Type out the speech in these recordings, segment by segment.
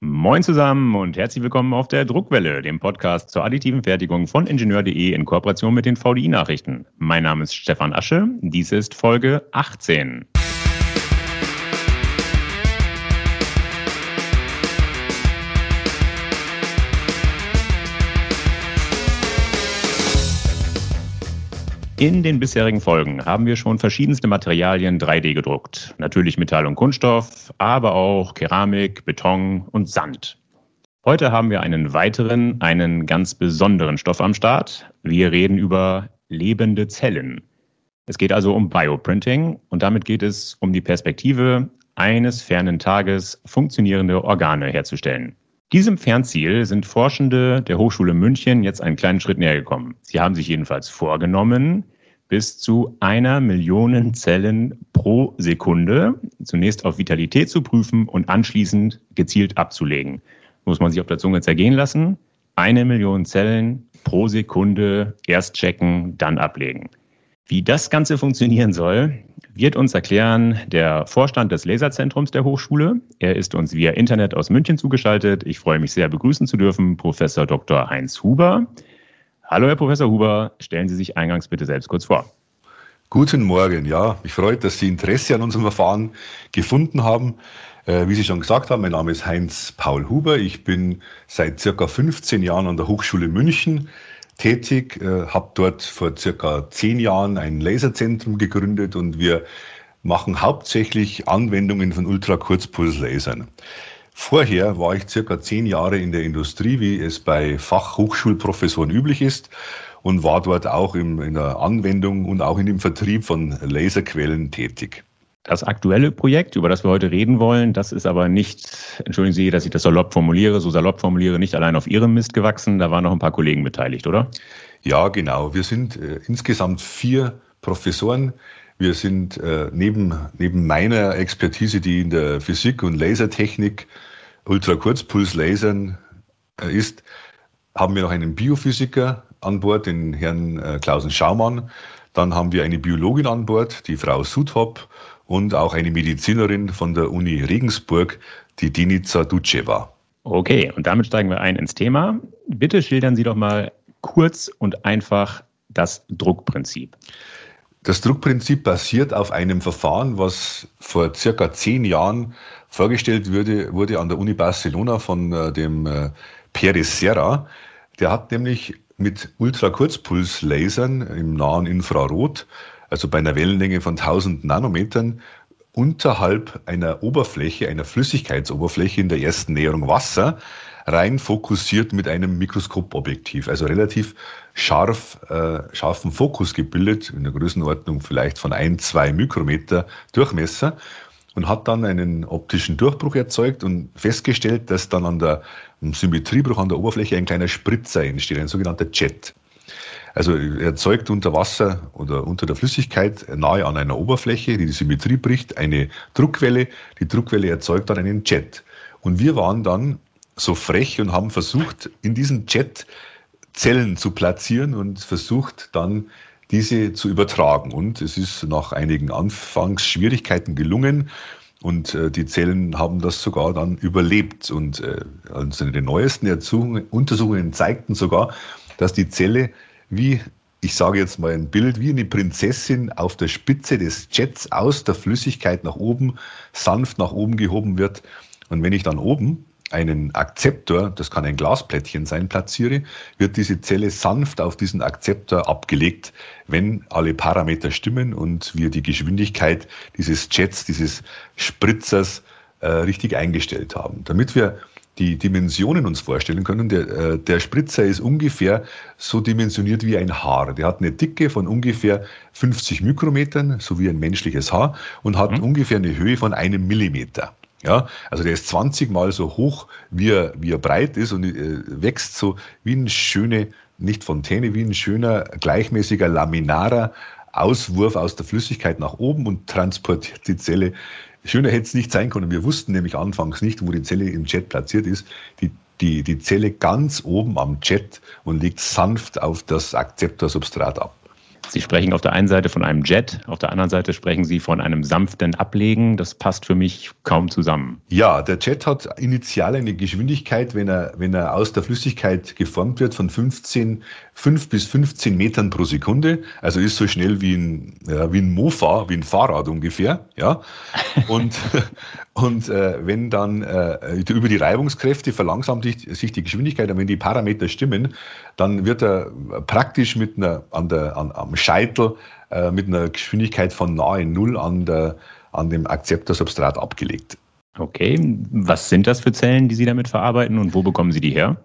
Moin zusammen und herzlich willkommen auf der Druckwelle, dem Podcast zur additiven Fertigung von Ingenieur.de in Kooperation mit den VDI-Nachrichten. Mein Name ist Stefan Asche, dies ist Folge 18. In den bisherigen Folgen haben wir schon verschiedenste Materialien 3D gedruckt. Natürlich Metall und Kunststoff, aber auch Keramik, Beton und Sand. Heute haben wir einen weiteren, einen ganz besonderen Stoff am Start. Wir reden über lebende Zellen. Es geht also um Bioprinting und damit geht es um die Perspektive, eines fernen Tages funktionierende Organe herzustellen. Diesem Fernziel sind Forschende der Hochschule München jetzt einen kleinen Schritt näher gekommen. Sie haben sich jedenfalls vorgenommen, bis zu einer Million Zellen pro Sekunde zunächst auf Vitalität zu prüfen und anschließend gezielt abzulegen. Muss man sich auf der Zunge zergehen lassen. Eine Million Zellen pro Sekunde erst checken, dann ablegen. Wie das Ganze funktionieren soll, wird uns erklären der Vorstand des Laserzentrums der Hochschule. Er ist uns via Internet aus München zugeschaltet. Ich freue mich sehr, begrüßen zu dürfen Professor Dr. Heinz Huber. Hallo, Herr Professor Huber. Stellen Sie sich eingangs bitte selbst kurz vor. Guten Morgen. Ja, mich freut, dass Sie Interesse an unserem Verfahren gefunden haben. Äh, wie Sie schon gesagt haben, mein Name ist Heinz Paul Huber. Ich bin seit circa 15 Jahren an der Hochschule München tätig, äh, habe dort vor circa zehn Jahren ein Laserzentrum gegründet und wir machen hauptsächlich Anwendungen von Ultrakurzpulslasern. Vorher war ich circa zehn Jahre in der Industrie, wie es bei Fachhochschulprofessoren üblich ist und war dort auch im, in der Anwendung und auch in dem Vertrieb von Laserquellen tätig. Das aktuelle Projekt, über das wir heute reden wollen, das ist aber nicht, entschuldigen Sie, dass ich das salopp formuliere, so salopp formuliere, nicht allein auf Ihrem Mist gewachsen. Da waren noch ein paar Kollegen beteiligt, oder? Ja, genau. Wir sind äh, insgesamt vier Professoren. Wir sind äh, neben, neben meiner Expertise, die in der Physik und Lasertechnik, Ultrakurzpulslasern äh, ist, haben wir noch einen Biophysiker an Bord, den Herrn äh, Klausen Schaumann. Dann haben wir eine Biologin an Bord, die Frau Sudhop und auch eine Medizinerin von der Uni Regensburg, die Dinica Duceva. Okay, und damit steigen wir ein ins Thema. Bitte schildern Sie doch mal kurz und einfach das Druckprinzip. Das Druckprinzip basiert auf einem Verfahren, was vor circa zehn Jahren vorgestellt wurde, wurde an der Uni Barcelona von äh, dem äh, Pérez Serra. Der hat nämlich mit Ultrakurzpulslasern im nahen Infrarot also bei einer Wellenlänge von 1000 Nanometern, unterhalb einer Oberfläche, einer Flüssigkeitsoberfläche in der ersten Näherung Wasser, rein fokussiert mit einem Mikroskopobjektiv, also relativ scharf, äh, scharfen Fokus gebildet, in der Größenordnung vielleicht von ein, zwei Mikrometer Durchmesser und hat dann einen optischen Durchbruch erzeugt und festgestellt, dass dann an der Symmetriebruch an der Oberfläche ein kleiner Spritzer entsteht, ein sogenannter Jet. Also er erzeugt unter Wasser oder unter der Flüssigkeit nahe an einer Oberfläche, die die Symmetrie bricht, eine Druckwelle. Die Druckwelle erzeugt dann einen Jet. Und wir waren dann so frech und haben versucht, in diesen Jet Zellen zu platzieren und versucht dann diese zu übertragen. Und es ist nach einigen Anfangsschwierigkeiten gelungen. Und äh, die Zellen haben das sogar dann überlebt. Und äh, also die neuesten Untersuchungen zeigten sogar, dass die Zelle wie, ich sage jetzt mal ein Bild, wie eine Prinzessin auf der Spitze des Jets aus der Flüssigkeit nach oben, sanft nach oben gehoben wird. Und wenn ich dann oben einen Akzeptor, das kann ein Glasplättchen sein, platziere, wird diese Zelle sanft auf diesen Akzeptor abgelegt, wenn alle Parameter stimmen und wir die Geschwindigkeit dieses Jets, dieses Spritzers äh, richtig eingestellt haben. Damit wir die Dimensionen uns vorstellen können, der, äh, der Spritzer ist ungefähr so dimensioniert wie ein Haar. Der hat eine Dicke von ungefähr 50 Mikrometern, so wie ein menschliches Haar, und hat mhm. ungefähr eine Höhe von einem Millimeter. Ja, also der ist 20 mal so hoch, wie er, wie er breit ist und äh, wächst so wie ein schöne, nicht Fontäne, wie ein schöner, gleichmäßiger, laminarer Auswurf aus der Flüssigkeit nach oben und transportiert die Zelle Schöner hätte es nicht sein können. Wir wussten nämlich anfangs nicht, wo die Zelle im Jet platziert ist. Die, die, die Zelle ganz oben am Jet und liegt sanft auf das Akzeptorsubstrat ab. Sie sprechen auf der einen Seite von einem Jet, auf der anderen Seite sprechen Sie von einem sanften Ablegen. Das passt für mich kaum zusammen. Ja, der Jet hat initial eine Geschwindigkeit, wenn er, wenn er aus der Flüssigkeit geformt wird, von 15, 5 bis 15 Metern pro Sekunde. Also ist so schnell wie ein, ja, wie ein Mofa, wie ein Fahrrad ungefähr. Ja. Und, und äh, wenn dann äh, über die Reibungskräfte verlangsamt sich die Geschwindigkeit und wenn die Parameter stimmen, dann wird er praktisch mit einer, an der, an, am Scheitel äh, mit einer Geschwindigkeit von nahe Null an, der, an dem Akzeptorsubstrat abgelegt. Okay, was sind das für Zellen, die Sie damit verarbeiten und wo bekommen Sie die her?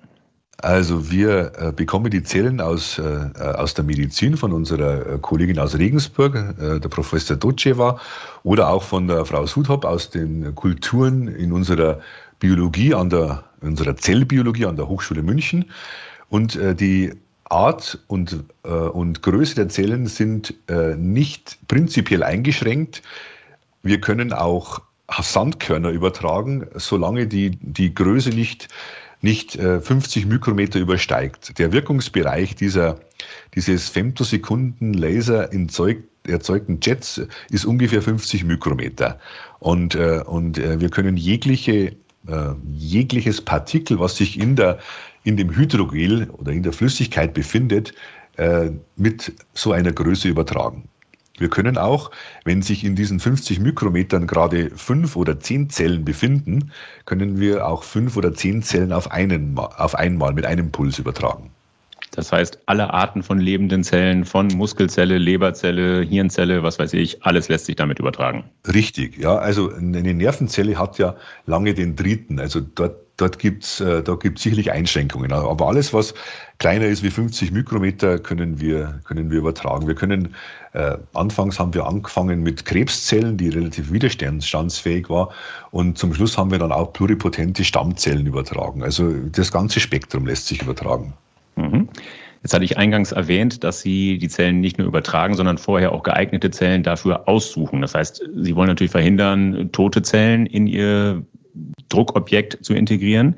Also wir äh, bekommen die Zellen aus, äh, aus der Medizin von unserer äh, Kollegin aus Regensburg, äh, der Professor Doceva, oder auch von der Frau Sudhop aus den Kulturen in unserer Biologie an der, unserer Zellbiologie an der Hochschule München. Und äh, die Art und, äh, und Größe der Zellen sind äh, nicht prinzipiell eingeschränkt. Wir können auch Sandkörner übertragen, solange die, die Größe nicht, nicht äh, 50 Mikrometer übersteigt. Der Wirkungsbereich dieser, dieses Femtosekunden-Laser erzeugten Jets ist ungefähr 50 Mikrometer. Und, äh, und äh, wir können jegliche, äh, jegliches Partikel, was sich in der in dem Hydrogel oder in der Flüssigkeit befindet, äh, mit so einer Größe übertragen. Wir können auch, wenn sich in diesen 50 Mikrometern gerade fünf oder zehn Zellen befinden, können wir auch fünf oder zehn Zellen auf, einen, auf einmal mit einem Puls übertragen. Das heißt, alle Arten von lebenden Zellen, von Muskelzelle, Leberzelle, Hirnzelle, was weiß ich, alles lässt sich damit übertragen. Richtig, ja. Also eine Nervenzelle hat ja lange Dendriten. Also dort, dort gibt es äh, da gibt's sicherlich Einschränkungen. Aber alles, was kleiner ist wie 50 Mikrometer, können wir, können wir übertragen. Wir können, äh, anfangs haben wir angefangen mit Krebszellen, die relativ widerstandsfähig war. Und zum Schluss haben wir dann auch pluripotente Stammzellen übertragen. Also das ganze Spektrum lässt sich übertragen. Mhm. Jetzt hatte ich eingangs erwähnt, dass Sie die Zellen nicht nur übertragen, sondern vorher auch geeignete Zellen dafür aussuchen. Das heißt, Sie wollen natürlich verhindern, tote Zellen in Ihr Druckobjekt zu integrieren.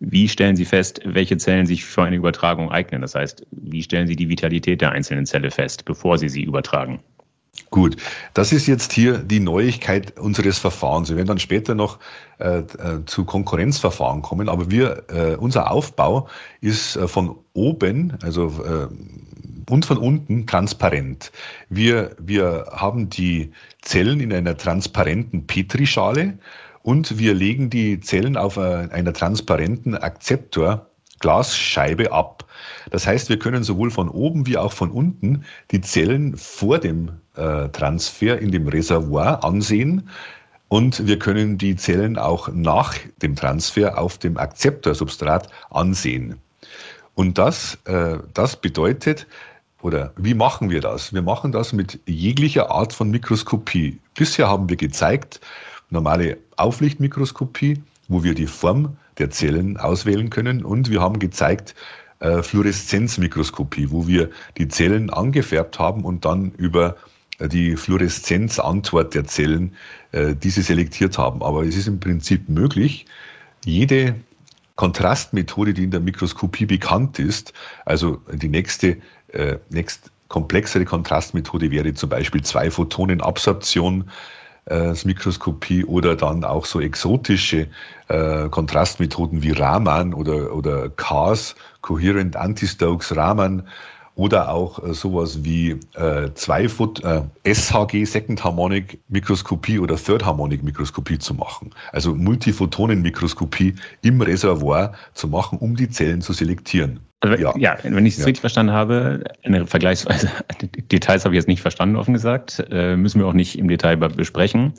Wie stellen Sie fest, welche Zellen sich für eine Übertragung eignen? Das heißt, wie stellen Sie die Vitalität der einzelnen Zelle fest, bevor Sie sie übertragen? Gut, das ist jetzt hier die Neuigkeit unseres Verfahrens. Wir werden dann später noch äh, äh, zu Konkurrenzverfahren kommen, aber wir, äh, unser Aufbau ist äh, von oben, also äh, und von unten transparent. Wir, wir haben die Zellen in einer transparenten Petrischale und wir legen die Zellen auf einer transparenten Akzeptor Glasscheibe ab. Das heißt, wir können sowohl von oben wie auch von unten die Zellen vor dem äh, Transfer in dem Reservoir ansehen. Und wir können die Zellen auch nach dem Transfer auf dem Akzeptorsubstrat ansehen. Und das, äh, das bedeutet, oder wie machen wir das? Wir machen das mit jeglicher Art von Mikroskopie. Bisher haben wir gezeigt, normale Auflichtmikroskopie, wo wir die Form der Zellen auswählen können. Und wir haben gezeigt äh, Fluoreszenzmikroskopie, wo wir die Zellen angefärbt haben und dann über äh, die Fluoreszenzantwort der Zellen äh, diese selektiert haben. Aber es ist im Prinzip möglich, jede Kontrastmethode, die in der Mikroskopie bekannt ist, also die nächste, äh, nächst komplexere Kontrastmethode wäre zum Beispiel Zwei-Photonen-Absorption, äh, Mikroskopie oder dann auch so exotische äh, Kontrastmethoden wie Raman oder, oder CARS, Coherent Antistokes Raman oder auch äh, sowas wie äh, Zweifoot, äh, SHG, Second Harmonic Mikroskopie oder Third Harmonic Mikroskopie zu machen. Also Multiphotonenmikroskopie im Reservoir zu machen, um die Zellen zu selektieren. Also, ja. ja. wenn ich es ja. richtig verstanden habe, eine vergleichsweise, Details habe ich jetzt nicht verstanden, offen gesagt, äh, müssen wir auch nicht im Detail besprechen.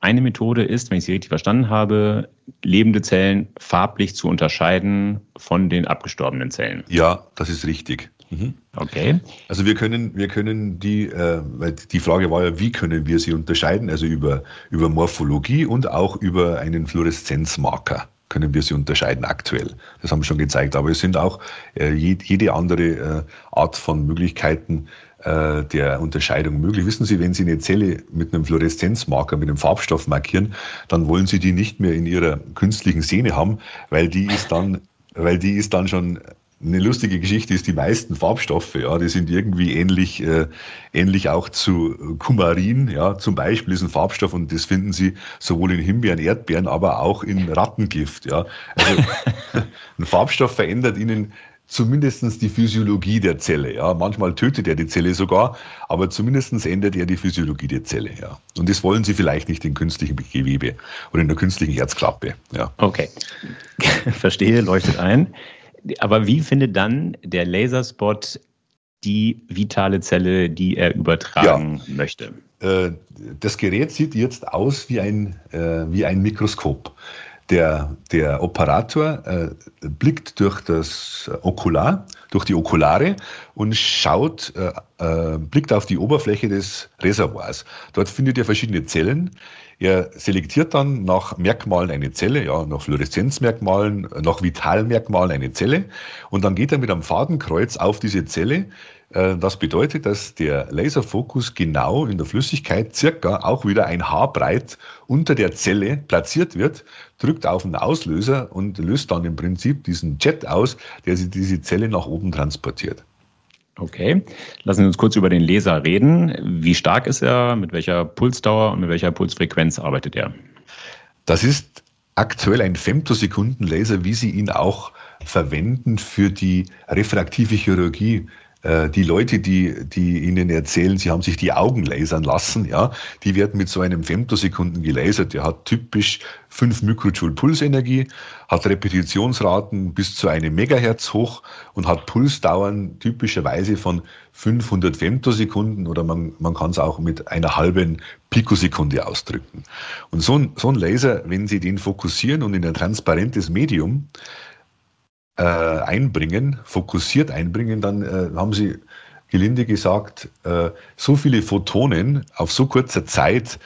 Eine Methode ist, wenn ich sie richtig verstanden habe, lebende Zellen farblich zu unterscheiden von den abgestorbenen Zellen. Ja, das ist richtig. Mhm. Okay. Also wir können, wir können die, äh, weil die Frage war ja, wie können wir sie unterscheiden? Also über, über Morphologie und auch über einen Fluoreszenzmarker können wir sie unterscheiden aktuell. Das haben wir schon gezeigt. Aber es sind auch äh, jede andere äh, Art von Möglichkeiten äh, der Unterscheidung möglich. Wissen Sie, wenn Sie eine Zelle mit einem Fluoreszenzmarker, mit einem Farbstoff markieren, dann wollen Sie die nicht mehr in Ihrer künstlichen Sehne haben, weil die ist dann, weil die ist dann schon eine lustige Geschichte ist, die meisten Farbstoffe, ja, die sind irgendwie ähnlich, äh, ähnlich auch zu Kumarin, ja, zum Beispiel ist ein Farbstoff und das finden Sie sowohl in Himbeeren, Erdbeeren, aber auch in Rattengift, ja. Also ein Farbstoff verändert Ihnen zumindestens die Physiologie der Zelle. Ja. Manchmal tötet er die Zelle sogar, aber zumindestens ändert er die Physiologie der Zelle. Ja. Und das wollen Sie vielleicht nicht in künstlichem Gewebe oder in der künstlichen Herzklappe. Ja. Okay, verstehe, leuchtet ein. Aber wie findet dann der Laserspot die vitale Zelle, die er übertragen ja. möchte? Äh, das Gerät sieht jetzt aus wie ein, äh, wie ein Mikroskop. Der, der Operator äh, blickt durch das Okular, durch die Okulare und schaut, äh, äh, blickt auf die Oberfläche des Reservoirs. Dort findet er verschiedene Zellen. Er selektiert dann nach Merkmalen eine Zelle, ja, nach Fluoreszenzmerkmalen, nach Vitalmerkmalen eine Zelle und dann geht er mit einem Fadenkreuz auf diese Zelle, äh, das bedeutet, dass der Laserfokus genau in der Flüssigkeit circa auch wieder ein Haar breit unter der Zelle platziert wird, drückt auf den Auslöser und löst dann im Prinzip diesen Jet aus, der diese Zelle nach oben transportiert. Okay, lassen Sie uns kurz über den Laser reden. Wie stark ist er? Mit welcher Pulsdauer und mit welcher Pulsfrequenz arbeitet er? Das ist aktuell ein Femtosekundenlaser, wie Sie ihn auch verwenden für die refraktive Chirurgie äh, die Leute, die, die Ihnen erzählen, sie haben sich die Augen lasern lassen, ja, die werden mit so einem Femtosekunden gelasert. Der hat typisch 5 Mikrojoule Pulsenergie, hat Repetitionsraten bis zu einem Megahertz hoch und hat Pulsdauern typischerweise von 500 Femtosekunden oder man, man kann es auch mit einer halben Pikosekunde ausdrücken. Und so ein, so ein Laser, wenn Sie den fokussieren und in ein transparentes Medium äh, einbringen, fokussiert einbringen, dann äh, haben sie gelinde gesagt, äh, so viele Photonen auf so kurzer Zeit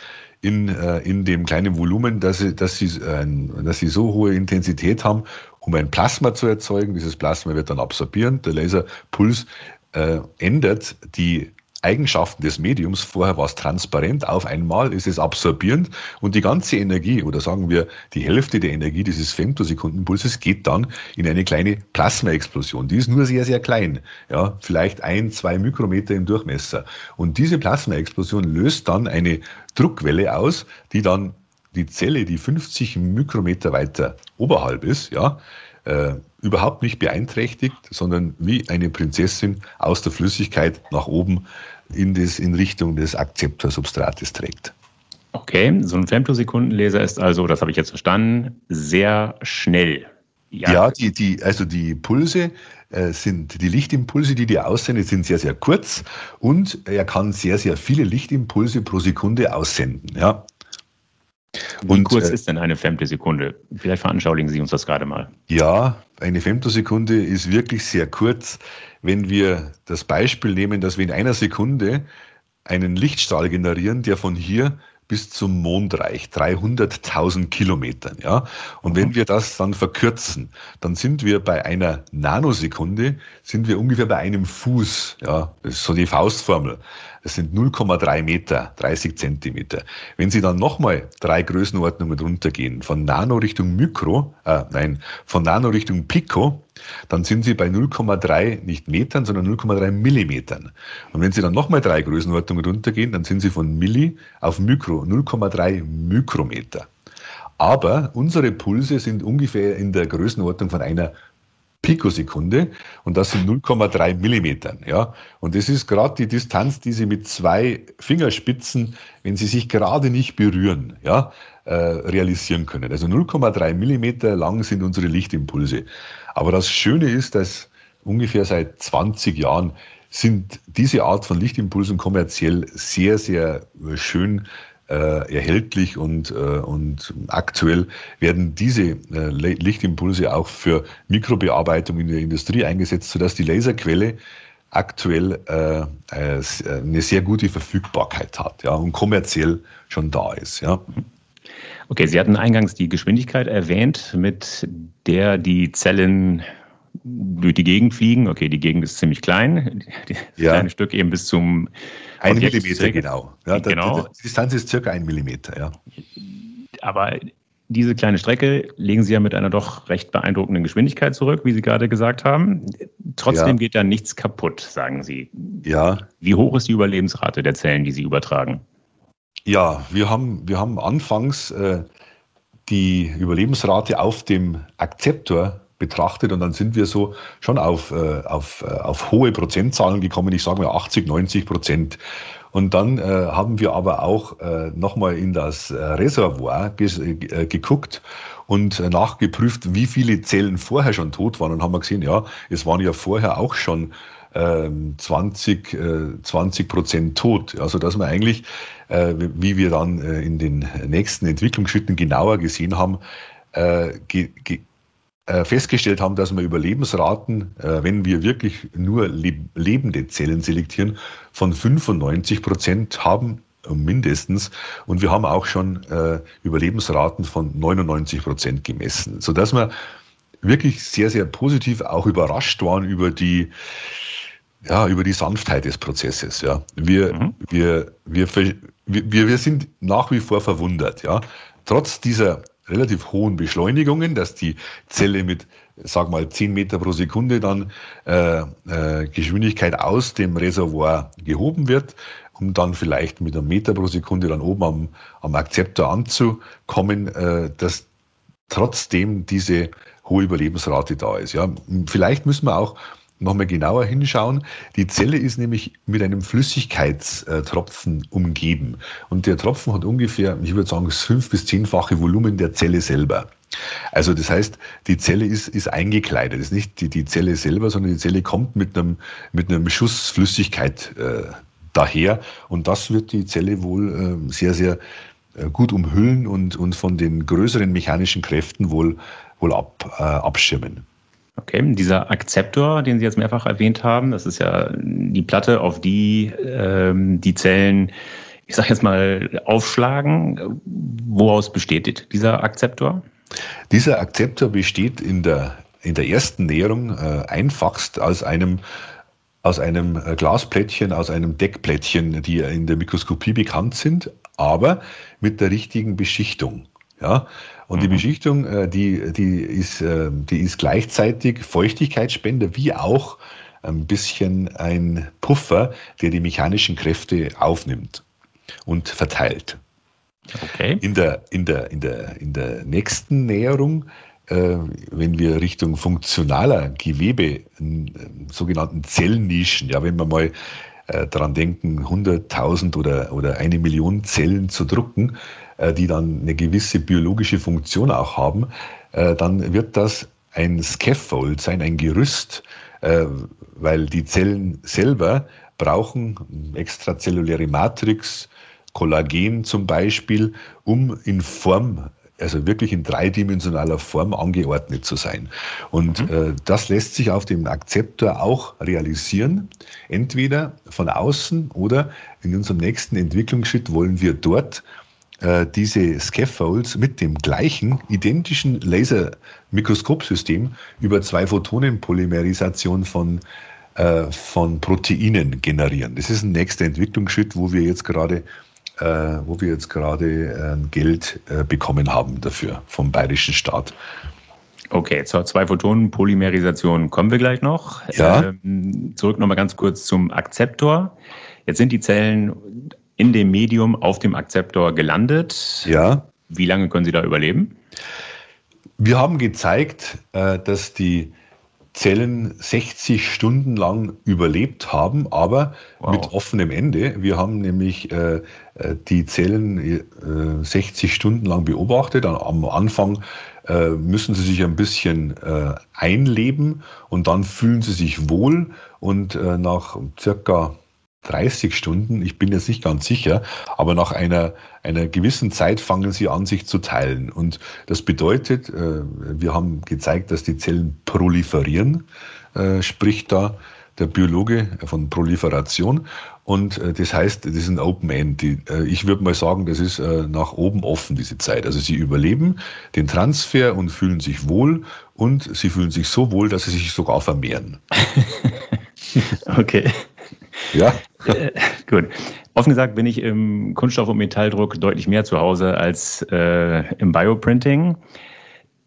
in, äh, in dem kleinen Volumen, dass sie, dass, sie, äh, dass sie so hohe Intensität haben, um ein Plasma zu erzeugen. Dieses Plasma wird dann absorbieren. Der Laserpuls äh, ändert die Eigenschaften des Mediums. Vorher war es transparent, auf einmal ist es absorbierend und die ganze Energie oder sagen wir die Hälfte der Energie dieses Femtosekundenpulses geht dann in eine kleine Plasmaexplosion. Die ist nur sehr, sehr klein, ja, vielleicht ein, zwei Mikrometer im Durchmesser. Und diese Plasmaexplosion löst dann eine Druckwelle aus, die dann die Zelle, die 50 Mikrometer weiter oberhalb ist, ja, äh, überhaupt nicht beeinträchtigt, sondern wie eine Prinzessin aus der Flüssigkeit nach oben in, das, in Richtung des Akzeptorsubstrates trägt. Okay, so ein Femtosekundenlaser ist also, das habe ich jetzt verstanden, sehr schnell. Ja, ja die, die, also die Pulse äh, sind, die Lichtimpulse, die die aussendet, sind sehr, sehr kurz und er kann sehr, sehr viele Lichtimpulse pro Sekunde aussenden. Ja. Wie und, kurz äh, ist denn eine Femtosekunde? Vielleicht veranschaulichen Sie uns das gerade mal. Ja, eine Femtosekunde ist wirklich sehr kurz. Wenn wir das Beispiel nehmen, dass wir in einer Sekunde einen Lichtstrahl generieren, der von hier bis zum Mond reicht, 300.000 Kilometern. Ja? Und wenn mhm. wir das dann verkürzen, dann sind wir bei einer Nanosekunde, sind wir ungefähr bei einem Fuß. Ja? Das ist so die Faustformel. Das sind 0,3 Meter, 30 Zentimeter. Wenn Sie dann nochmal drei Größenordnungen runtergehen, von Nano Richtung Mikro, äh, nein, von Nano Richtung Pico, dann sind Sie bei 0,3 nicht Metern, sondern 0,3 Millimetern. Und wenn Sie dann nochmal drei Größenordnungen runtergehen, dann sind Sie von Milli auf Mikro, 0,3 Mikrometer. Aber unsere Pulse sind ungefähr in der Größenordnung von einer Pikosekunde und das sind 0,3 Millimetern. Ja? Und das ist gerade die Distanz, die Sie mit zwei Fingerspitzen, wenn sie sich gerade nicht berühren, ja, äh, realisieren können. Also 0,3 Millimeter lang sind unsere Lichtimpulse. Aber das Schöne ist, dass ungefähr seit 20 Jahren sind diese Art von Lichtimpulsen kommerziell sehr, sehr schön äh, erhältlich und, äh, und aktuell werden diese äh, Lichtimpulse auch für Mikrobearbeitung in der Industrie eingesetzt, sodass die Laserquelle aktuell äh, äh, eine sehr gute Verfügbarkeit hat ja, und kommerziell schon da ist. Ja. Okay, Sie hatten eingangs die Geschwindigkeit erwähnt, mit der die Zellen durch die Gegend fliegen. Okay, die Gegend ist ziemlich klein. Das ja. kleine Stück eben bis zum ein Millimeter, genau. Ja, genau. Die Distanz ist circa ein Millimeter, ja. Aber diese kleine Strecke legen Sie ja mit einer doch recht beeindruckenden Geschwindigkeit zurück, wie Sie gerade gesagt haben. Trotzdem ja. geht da nichts kaputt, sagen Sie. Ja. Wie hoch ist die Überlebensrate der Zellen, die Sie übertragen? Ja, wir haben, wir haben anfangs äh, die Überlebensrate auf dem Akzeptor betrachtet und dann sind wir so schon auf, äh, auf, äh, auf hohe Prozentzahlen gekommen, ich sage mal 80, 90 Prozent. Und dann äh, haben wir aber auch äh, nochmal in das äh, Reservoir äh, geguckt und äh, nachgeprüft, wie viele Zellen vorher schon tot waren. Und haben wir gesehen, ja, es waren ja vorher auch schon 20, ähm, 20 äh, Prozent tot. Also dass wir eigentlich, äh, wie wir dann äh, in den nächsten Entwicklungsschritten genauer gesehen haben, ge, ge, festgestellt haben, dass wir Überlebensraten, wenn wir wirklich nur lebende Zellen selektieren, von 95 Prozent haben mindestens. Und wir haben auch schon Überlebensraten von 99 Prozent gemessen, sodass wir wirklich sehr, sehr positiv auch überrascht waren über die, ja, über die Sanftheit des Prozesses. Ja. Wir, mhm. wir, wir, wir, wir sind nach wie vor verwundert. Ja. Trotz dieser relativ hohen Beschleunigungen, dass die Zelle mit, sag mal, 10 Meter pro Sekunde dann äh, äh, Geschwindigkeit aus dem Reservoir gehoben wird, um dann vielleicht mit einem Meter pro Sekunde dann oben am, am Akzeptor anzukommen, äh, dass trotzdem diese hohe Überlebensrate da ist. Ja, vielleicht müssen wir auch nochmal genauer hinschauen. Die Zelle ist nämlich mit einem Flüssigkeitstropfen umgeben. Und der Tropfen hat ungefähr, ich würde sagen, das fünf- bis zehnfache Volumen der Zelle selber. Also das heißt, die Zelle ist, ist eingekleidet. Das ist nicht die, die Zelle selber, sondern die Zelle kommt mit einem, mit einem Schuss Flüssigkeit äh, daher. Und das wird die Zelle wohl äh, sehr, sehr äh, gut umhüllen und, und von den größeren mechanischen Kräften wohl, wohl ab, äh, abschirmen. Okay, dieser Akzeptor, den Sie jetzt mehrfach erwähnt haben, das ist ja die Platte, auf die ähm, die Zellen, ich sage jetzt mal, aufschlagen. Woraus besteht dieser Akzeptor? Dieser Akzeptor besteht in der, in der ersten Näherung äh, einfachst aus einem aus einem äh, Glasplättchen, aus einem Deckplättchen, die in der Mikroskopie bekannt sind, aber mit der richtigen Beschichtung. Ja, und mhm. die Beschichtung, äh, die, die, ist, äh, die ist gleichzeitig Feuchtigkeitsspender wie auch ein bisschen ein Puffer, der die mechanischen Kräfte aufnimmt und verteilt. Okay. In der, in der, in der, in der nächsten Näherung, äh, wenn wir Richtung funktionaler Gewebe, äh, sogenannten Zellnischen, ja, wenn wir mal äh, daran denken, 100.000 oder, oder eine Million Zellen zu drucken, äh, die dann eine gewisse biologische Funktion auch haben, äh, dann wird das ein Scaffold sein, ein Gerüst, äh, weil die Zellen selber brauchen extrazelluläre Matrix, Kollagen zum Beispiel, um in Form also wirklich in dreidimensionaler Form angeordnet zu sein. Und mhm. äh, das lässt sich auf dem Akzeptor auch realisieren, entweder von außen oder in unserem nächsten Entwicklungsschritt wollen wir dort äh, diese Scaffolds mit dem gleichen, identischen Lasermikroskopsystem über zwei Photonenpolymerisation von, äh, von Proteinen generieren. Das ist ein nächster Entwicklungsschritt, wo wir jetzt gerade wo wir jetzt gerade äh, Geld äh, bekommen haben dafür vom bayerischen Staat. Okay, zur Zwei-Photonen-Polymerisation kommen wir gleich noch. Ja. Ähm, zurück nochmal ganz kurz zum Akzeptor. Jetzt sind die Zellen in dem Medium auf dem Akzeptor gelandet. Ja. Wie lange können Sie da überleben? Wir haben gezeigt, äh, dass die Zellen 60 Stunden lang überlebt haben, aber wow. mit offenem Ende. Wir haben nämlich äh, äh die Zellen äh, 60 Stunden lang beobachtet. Am Anfang äh, müssen sie sich ein bisschen äh, einleben und dann fühlen sie sich wohl und äh, nach circa 30 Stunden, ich bin jetzt nicht ganz sicher, aber nach einer, einer gewissen Zeit fangen sie an, sich zu teilen. Und das bedeutet, äh, wir haben gezeigt, dass die Zellen proliferieren, äh, spricht da der Biologe von Proliferation. Und äh, das heißt, das ist ein Open End. Ich würde mal sagen, das ist nach oben offen, diese Zeit. Also sie überleben den Transfer und fühlen sich wohl und sie fühlen sich so wohl, dass sie sich sogar vermehren. okay. Ja. Äh, gut. Offen gesagt bin ich im Kunststoff- und Metalldruck deutlich mehr zu Hause als äh, im Bioprinting.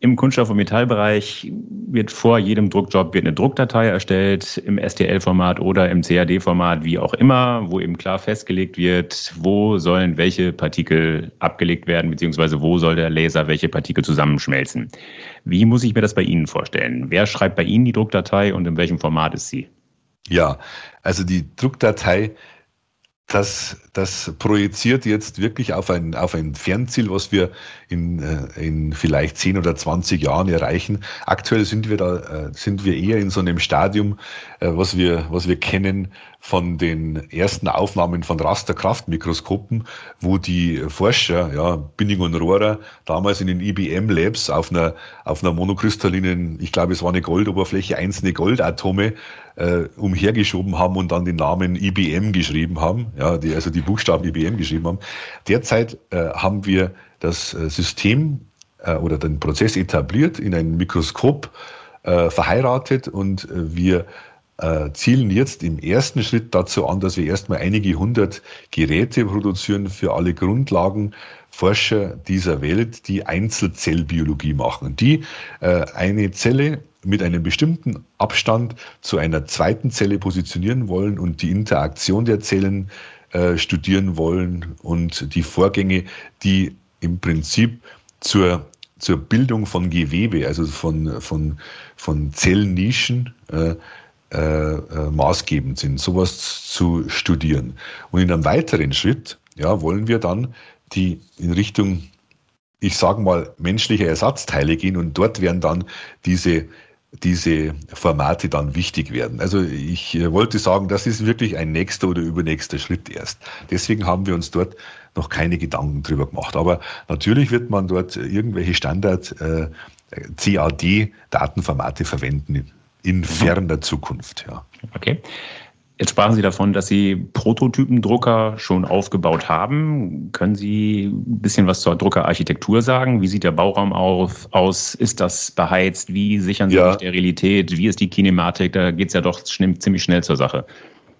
Im Kunststoff- und Metallbereich wird vor jedem Druckjob wird eine Druckdatei erstellt im STL-Format oder im CAD-Format, wie auch immer, wo eben klar festgelegt wird, wo sollen welche Partikel abgelegt werden, beziehungsweise wo soll der Laser welche Partikel zusammenschmelzen. Wie muss ich mir das bei Ihnen vorstellen? Wer schreibt bei Ihnen die Druckdatei und in welchem Format ist sie? Ja, also die Druckdatei das, das projiziert jetzt wirklich auf ein, auf ein Fernziel, was wir in, äh, in vielleicht 10 oder 20 Jahren erreichen. Aktuell sind wir da, äh, sind wir eher in so einem Stadium, äh, was wir, was wir kennen von den ersten Aufnahmen von Rasterkraftmikroskopen, wo die Forscher, ja, Binning und Rohrer, damals in den IBM Labs auf einer, auf einer monokristallinen, ich glaube, es war eine Goldoberfläche, einzelne Goldatome, äh, umhergeschoben haben und dann den Namen IBM geschrieben haben, ja, die, also die Buchstaben IBM geschrieben haben. Derzeit äh, haben wir das äh, System äh, oder den Prozess etabliert, in ein Mikroskop äh, verheiratet und äh, wir zielen jetzt im ersten Schritt dazu an, dass wir erstmal einige hundert Geräte produzieren für alle Grundlagenforscher dieser Welt, die Einzelzellbiologie machen, die äh, eine Zelle mit einem bestimmten Abstand zu einer zweiten Zelle positionieren wollen und die Interaktion der Zellen äh, studieren wollen und die Vorgänge, die im Prinzip zur, zur Bildung von Gewebe, also von, von, von Zellnischen, äh, äh, äh, maßgebend sind, sowas zu studieren. Und in einem weiteren Schritt ja, wollen wir dann die in Richtung, ich sage mal, menschliche Ersatzteile gehen und dort werden dann diese diese Formate dann wichtig werden. Also ich äh, wollte sagen, das ist wirklich ein nächster oder übernächster Schritt erst. Deswegen haben wir uns dort noch keine Gedanken drüber gemacht. Aber natürlich wird man dort irgendwelche Standard äh, CAD-Datenformate verwenden in mhm. ferner Zukunft. Ja. Okay. Jetzt sprachen Sie davon, dass Sie Prototypendrucker schon aufgebaut haben. Können Sie ein bisschen was zur Druckerarchitektur sagen? Wie sieht der Bauraum auf, aus? Ist das beheizt? Wie sichern Sie ja. die Sterilität? Wie ist die Kinematik? Da geht es ja doch ziemlich schnell zur Sache.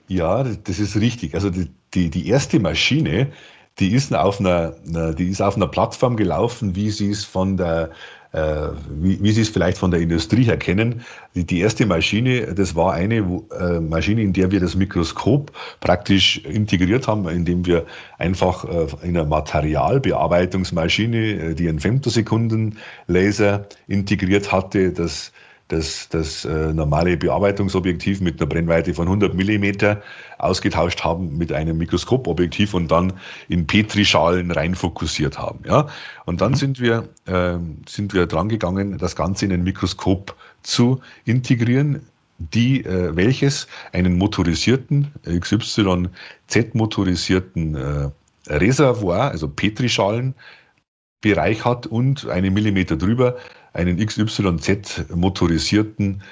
Ja, das ist richtig. Also die, die, die erste Maschine, die ist auf einer, die ist auf einer Plattform gelaufen, wie sie es von der äh, wie, wie Sie es vielleicht von der Industrie her kennen. Die, die erste Maschine, das war eine wo, äh, Maschine, in der wir das Mikroskop praktisch integriert haben, indem wir einfach äh, in einer Materialbearbeitungsmaschine, äh, die einen Femtosekunden-Laser integriert hatte, das das, das äh, normale Bearbeitungsobjektiv mit einer Brennweite von 100 Millimeter ausgetauscht haben mit einem Mikroskopobjektiv und dann in Petrischalen rein fokussiert haben. Ja? Und dann sind wir, äh, sind wir dran gegangen, das Ganze in ein Mikroskop zu integrieren, die, äh, welches einen motorisierten, XYZ-motorisierten äh, Reservoir, also Petrischalen, Bereich hat und einen Millimeter drüber einen XYZ motorisierten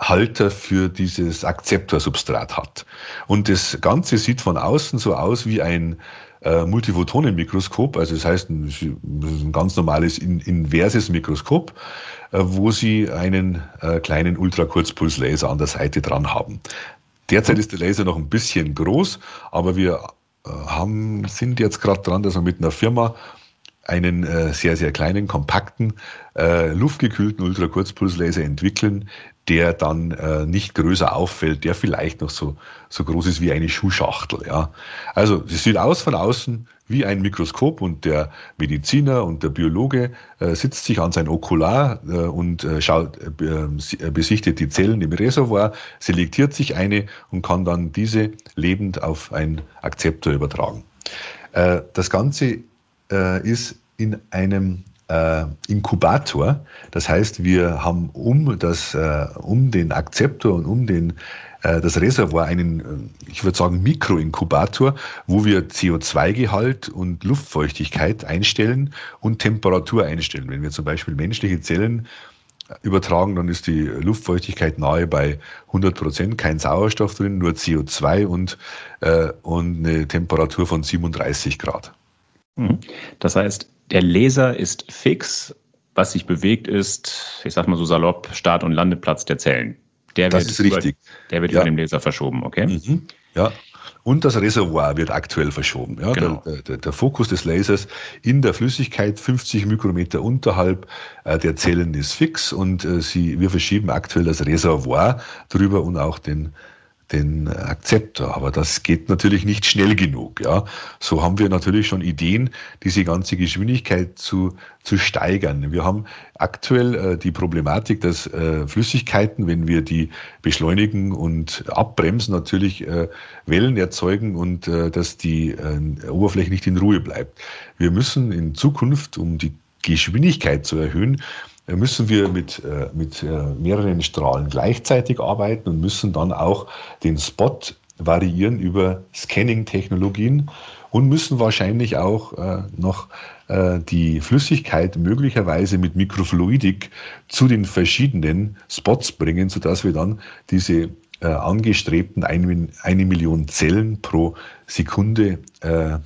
Halter für dieses Akzeptorsubstrat hat. Und das Ganze sieht von außen so aus wie ein äh, Multiphotonenmikroskop, also das heißt ein, ein ganz normales in, inverses Mikroskop, äh, wo Sie einen äh, kleinen Ultrakurzpulslaser an der Seite dran haben. Derzeit ist der Laser noch ein bisschen groß, aber wir äh, haben, sind jetzt gerade dran, dass wir mit einer Firma einen äh, sehr, sehr kleinen, kompakten, äh, luftgekühlten Ultrakurzpulslaser entwickeln, der dann äh, nicht größer auffällt, der vielleicht noch so, so groß ist wie eine Schuhschachtel. Ja. Also es sieht aus von außen wie ein Mikroskop und der Mediziner und der Biologe äh, sitzt sich an sein Okular äh, und äh, schaut, äh, äh, besichtet die Zellen im Reservoir, selektiert sich eine und kann dann diese lebend auf ein Akzeptor übertragen. Äh, das Ganze äh, ist in einem äh, Inkubator. Das heißt, wir haben um, das, äh, um den Akzeptor und um den, äh, das Reservoir einen, äh, ich würde sagen, Mikroinkubator, wo wir CO2-Gehalt und Luftfeuchtigkeit einstellen und Temperatur einstellen. Wenn wir zum Beispiel menschliche Zellen übertragen, dann ist die Luftfeuchtigkeit nahe bei 100 Prozent, kein Sauerstoff drin, nur CO2 und, äh, und eine Temperatur von 37 Grad. Mhm. Das heißt, der Laser ist fix, was sich bewegt ist, ich sag mal so salopp, Start- und Landeplatz der Zellen. Der das ist über, richtig. Der wird ja. über den Laser verschoben, okay? Mhm. Ja. Und das Reservoir wird aktuell verschoben. Ja, genau. der, der, der, Fokus des Lasers in der Flüssigkeit 50 Mikrometer unterhalb äh, der Zellen ist fix und äh, sie, wir verschieben aktuell das Reservoir drüber und auch den den Akzeptor. Aber das geht natürlich nicht schnell genug. Ja. So haben wir natürlich schon Ideen, diese ganze Geschwindigkeit zu, zu steigern. Wir haben aktuell äh, die Problematik, dass äh, Flüssigkeiten, wenn wir die beschleunigen und abbremsen, natürlich äh, Wellen erzeugen und äh, dass die äh, Oberfläche nicht in Ruhe bleibt. Wir müssen in Zukunft, um die Geschwindigkeit zu erhöhen, müssen wir mit, äh, mit äh, mehreren Strahlen gleichzeitig arbeiten und müssen dann auch den Spot variieren über Scanning-Technologien und müssen wahrscheinlich auch äh, noch die Flüssigkeit möglicherweise mit Mikrofluidik zu den verschiedenen Spots bringen, sodass wir dann diese angestrebten eine, eine Million Zellen pro Sekunde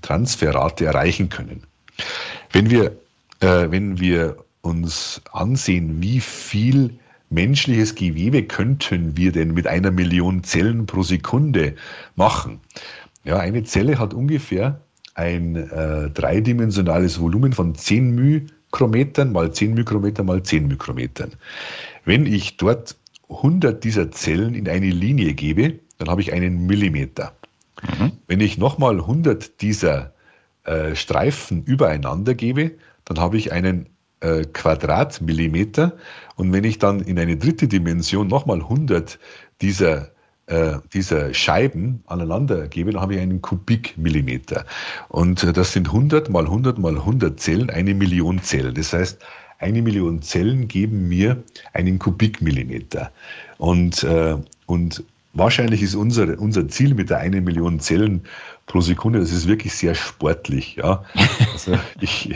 Transferrate erreichen können. Wenn wir, wenn wir uns ansehen, wie viel menschliches Gewebe könnten wir denn mit einer Million Zellen pro Sekunde machen? Ja, eine Zelle hat ungefähr ein äh, dreidimensionales Volumen von 10 Mikrometern mal 10 Mikrometer mal 10 Mikrometern. Wenn ich dort 100 dieser Zellen in eine Linie gebe, dann habe ich einen Millimeter. Mhm. Wenn ich nochmal 100 dieser äh, Streifen übereinander gebe, dann habe ich einen äh, Quadratmillimeter. Und wenn ich dann in eine dritte Dimension nochmal 100 dieser äh, dieser Scheiben aneinander gebe, dann habe ich einen Kubikmillimeter. Und äh, das sind 100 mal 100 mal 100 Zellen, eine Million Zellen. Das heißt, eine Million Zellen geben mir einen Kubikmillimeter. Und, äh, und wahrscheinlich ist unser, unser Ziel mit der eine Million Zellen pro Sekunde, das ist wirklich sehr sportlich. Ja. Also ich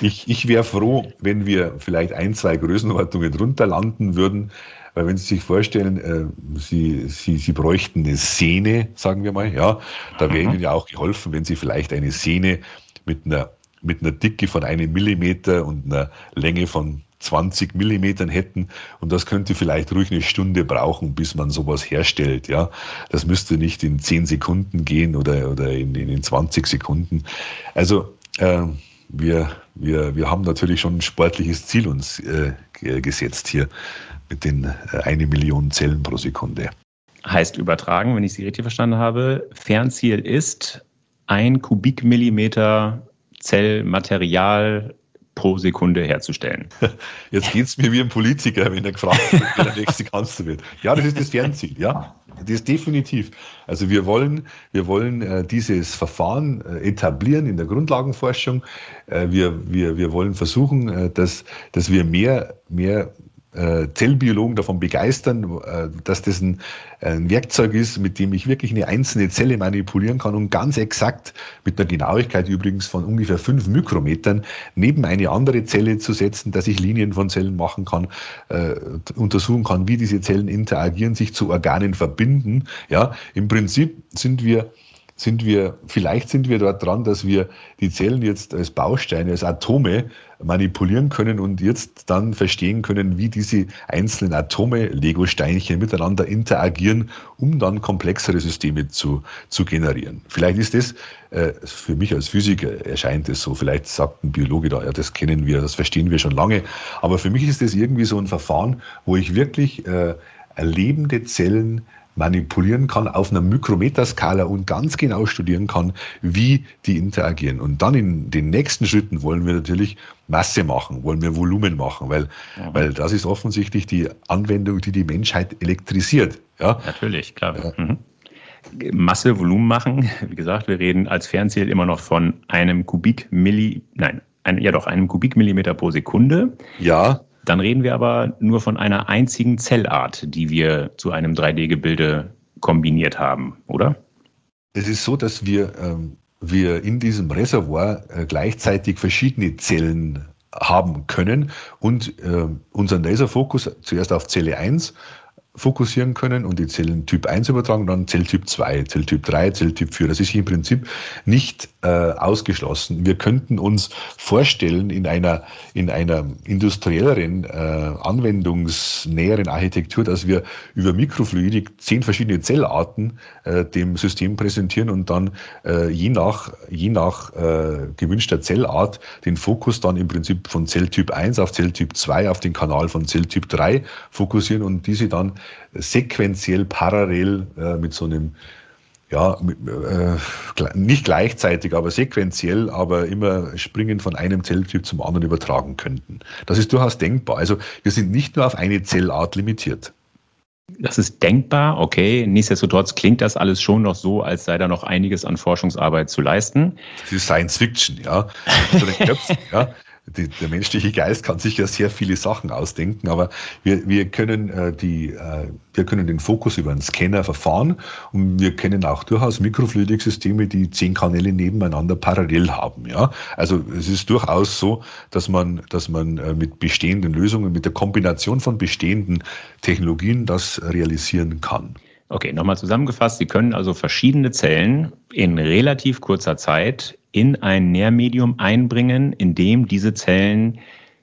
ich, ich wäre froh, wenn wir vielleicht ein, zwei Größenordnungen drunter landen würden. Weil wenn Sie sich vorstellen, äh, Sie, Sie, Sie bräuchten eine Sehne, sagen wir mal, ja, da wäre mhm. Ihnen ja auch geholfen, wenn Sie vielleicht eine Sehne mit einer, mit einer Dicke von einem Millimeter und einer Länge von 20 Millimetern hätten und das könnte vielleicht ruhig eine Stunde brauchen, bis man sowas herstellt. Ja, das müsste nicht in 10 Sekunden gehen oder, oder in, in 20 Sekunden. Also äh, wir, wir, wir haben natürlich schon ein sportliches Ziel uns äh, gesetzt hier mit den äh, eine Million Zellen pro Sekunde. Heißt übertragen, wenn ich Sie richtig verstanden habe, Fernziel ist ein Kubikmillimeter Zellmaterial pro Sekunde herzustellen. Jetzt geht es mir wie ein Politiker, wenn er gefragt wird, wer der nächste Kanzler wird. Ja, das ist das Fernziel, ja. Das ist definitiv. Also wir wollen, wir wollen äh, dieses Verfahren äh, etablieren in der Grundlagenforschung. Äh, wir, wir, wir wollen versuchen, äh, dass, dass wir mehr, mehr äh, Zellbiologen davon begeistern, äh, dass das ein, ein, Werkzeug ist, mit dem ich wirklich eine einzelne Zelle manipulieren kann und ganz exakt mit einer Genauigkeit übrigens von ungefähr fünf Mikrometern neben eine andere Zelle zu setzen, dass ich Linien von Zellen machen kann, äh, untersuchen kann, wie diese Zellen interagieren, sich zu Organen verbinden. Ja, im Prinzip sind wir sind wir, vielleicht sind wir dort dran, dass wir die Zellen jetzt als Bausteine, als Atome manipulieren können und jetzt dann verstehen können, wie diese einzelnen Atome, Lego-Steinchen miteinander interagieren, um dann komplexere Systeme zu, zu generieren. Vielleicht ist das, äh, für mich als Physiker erscheint es so, vielleicht sagt ein Biologe da, ja, das kennen wir, das verstehen wir schon lange, aber für mich ist das irgendwie so ein Verfahren, wo ich wirklich äh, lebende Zellen manipulieren kann auf einer Mikrometerskala und ganz genau studieren kann, wie die interagieren. Und dann in den nächsten Schritten wollen wir natürlich Masse machen, wollen wir Volumen machen, weil, ja. weil das ist offensichtlich die Anwendung, die die Menschheit elektrisiert. Ja? Natürlich, klar. Ja. Mhm. Masse, Volumen machen. Wie gesagt, wir reden als Fernziel immer noch von einem Kubikmilli, nein, ein, ja doch, einem Kubikmillimeter pro Sekunde. Ja. Dann reden wir aber nur von einer einzigen Zellart, die wir zu einem 3D-Gebilde kombiniert haben, oder? Es ist so, dass wir, ähm, wir in diesem Reservoir äh, gleichzeitig verschiedene Zellen haben können und äh, unseren Laserfokus zuerst auf Zelle 1 fokussieren können und die Zellen Typ 1 übertragen, dann Zelltyp 2, Zelltyp 3, Zelltyp 4. Das ist im Prinzip nicht äh, ausgeschlossen. Wir könnten uns vorstellen, in einer, in einer industrielleren, äh, anwendungsnäheren Architektur, dass wir über Mikrofluidik zehn verschiedene Zellarten äh, dem System präsentieren und dann äh, je nach, je nach äh, gewünschter Zellart den Fokus dann im Prinzip von Zelltyp 1 auf Zelltyp 2 auf den Kanal von Zelltyp 3 fokussieren und diese dann sequenziell parallel äh, mit so einem ja, äh, nicht gleichzeitig, aber sequenziell, aber immer springend von einem Zelltyp zum anderen übertragen könnten. Das ist durchaus denkbar. Also wir sind nicht nur auf eine Zellart limitiert. Das ist denkbar, okay. Nichtsdestotrotz klingt das alles schon noch so, als sei da noch einiges an Forschungsarbeit zu leisten. Das ist Science Fiction, ja. Köpfen, ja die, der menschliche Geist kann sich ja sehr viele Sachen ausdenken, aber wir, wir, können, äh, die, äh, wir können den Fokus über einen Scanner verfahren und wir kennen auch durchaus Mikrofluidiksysteme, die zehn Kanäle nebeneinander parallel haben. Ja? Also es ist durchaus so, dass man, dass man äh, mit bestehenden Lösungen, mit der Kombination von bestehenden Technologien das realisieren kann. Okay, nochmal zusammengefasst, Sie können also verschiedene Zellen in relativ kurzer Zeit in ein Nährmedium einbringen, in dem diese Zellen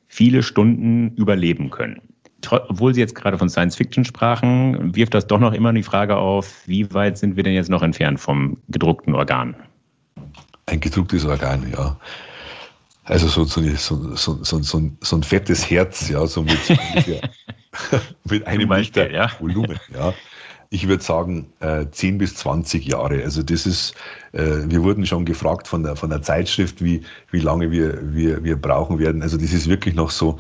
viele Stunden überleben können. Obwohl Sie jetzt gerade von Science Fiction sprachen, wirft das doch noch immer die Frage auf, wie weit sind wir denn jetzt noch entfernt vom gedruckten Organ? Ein gedrucktes Organ, ja. Also so, so, so, so, ein fettes Herz, ja, so mit, mit einem Liter ja. Volumen, ja ich würde sagen, äh, 10 bis 20 Jahre. Also das ist, äh, wir wurden schon gefragt von der, von der Zeitschrift, wie, wie lange wir, wir, wir brauchen werden. Also das ist wirklich noch so,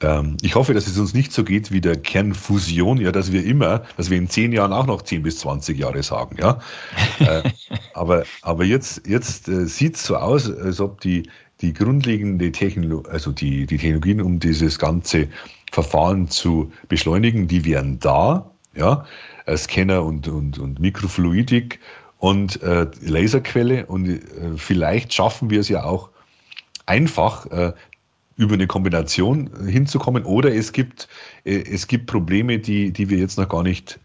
ähm, ich hoffe, dass es uns nicht so geht wie der Kernfusion, ja, dass wir immer, dass wir in 10 Jahren auch noch 10 bis 20 Jahre sagen, ja. äh, aber, aber jetzt, jetzt äh, sieht es so aus, als ob die, die grundlegende Technologie, also die, die Technologien, um dieses ganze Verfahren zu beschleunigen, die wären da, ja. Äh, Scanner und, und, und Mikrofluidik und äh, Laserquelle. Und äh, vielleicht schaffen wir es ja auch einfach, äh, über eine Kombination hinzukommen. Oder es gibt, äh, es gibt Probleme, die, die wir jetzt noch gar nicht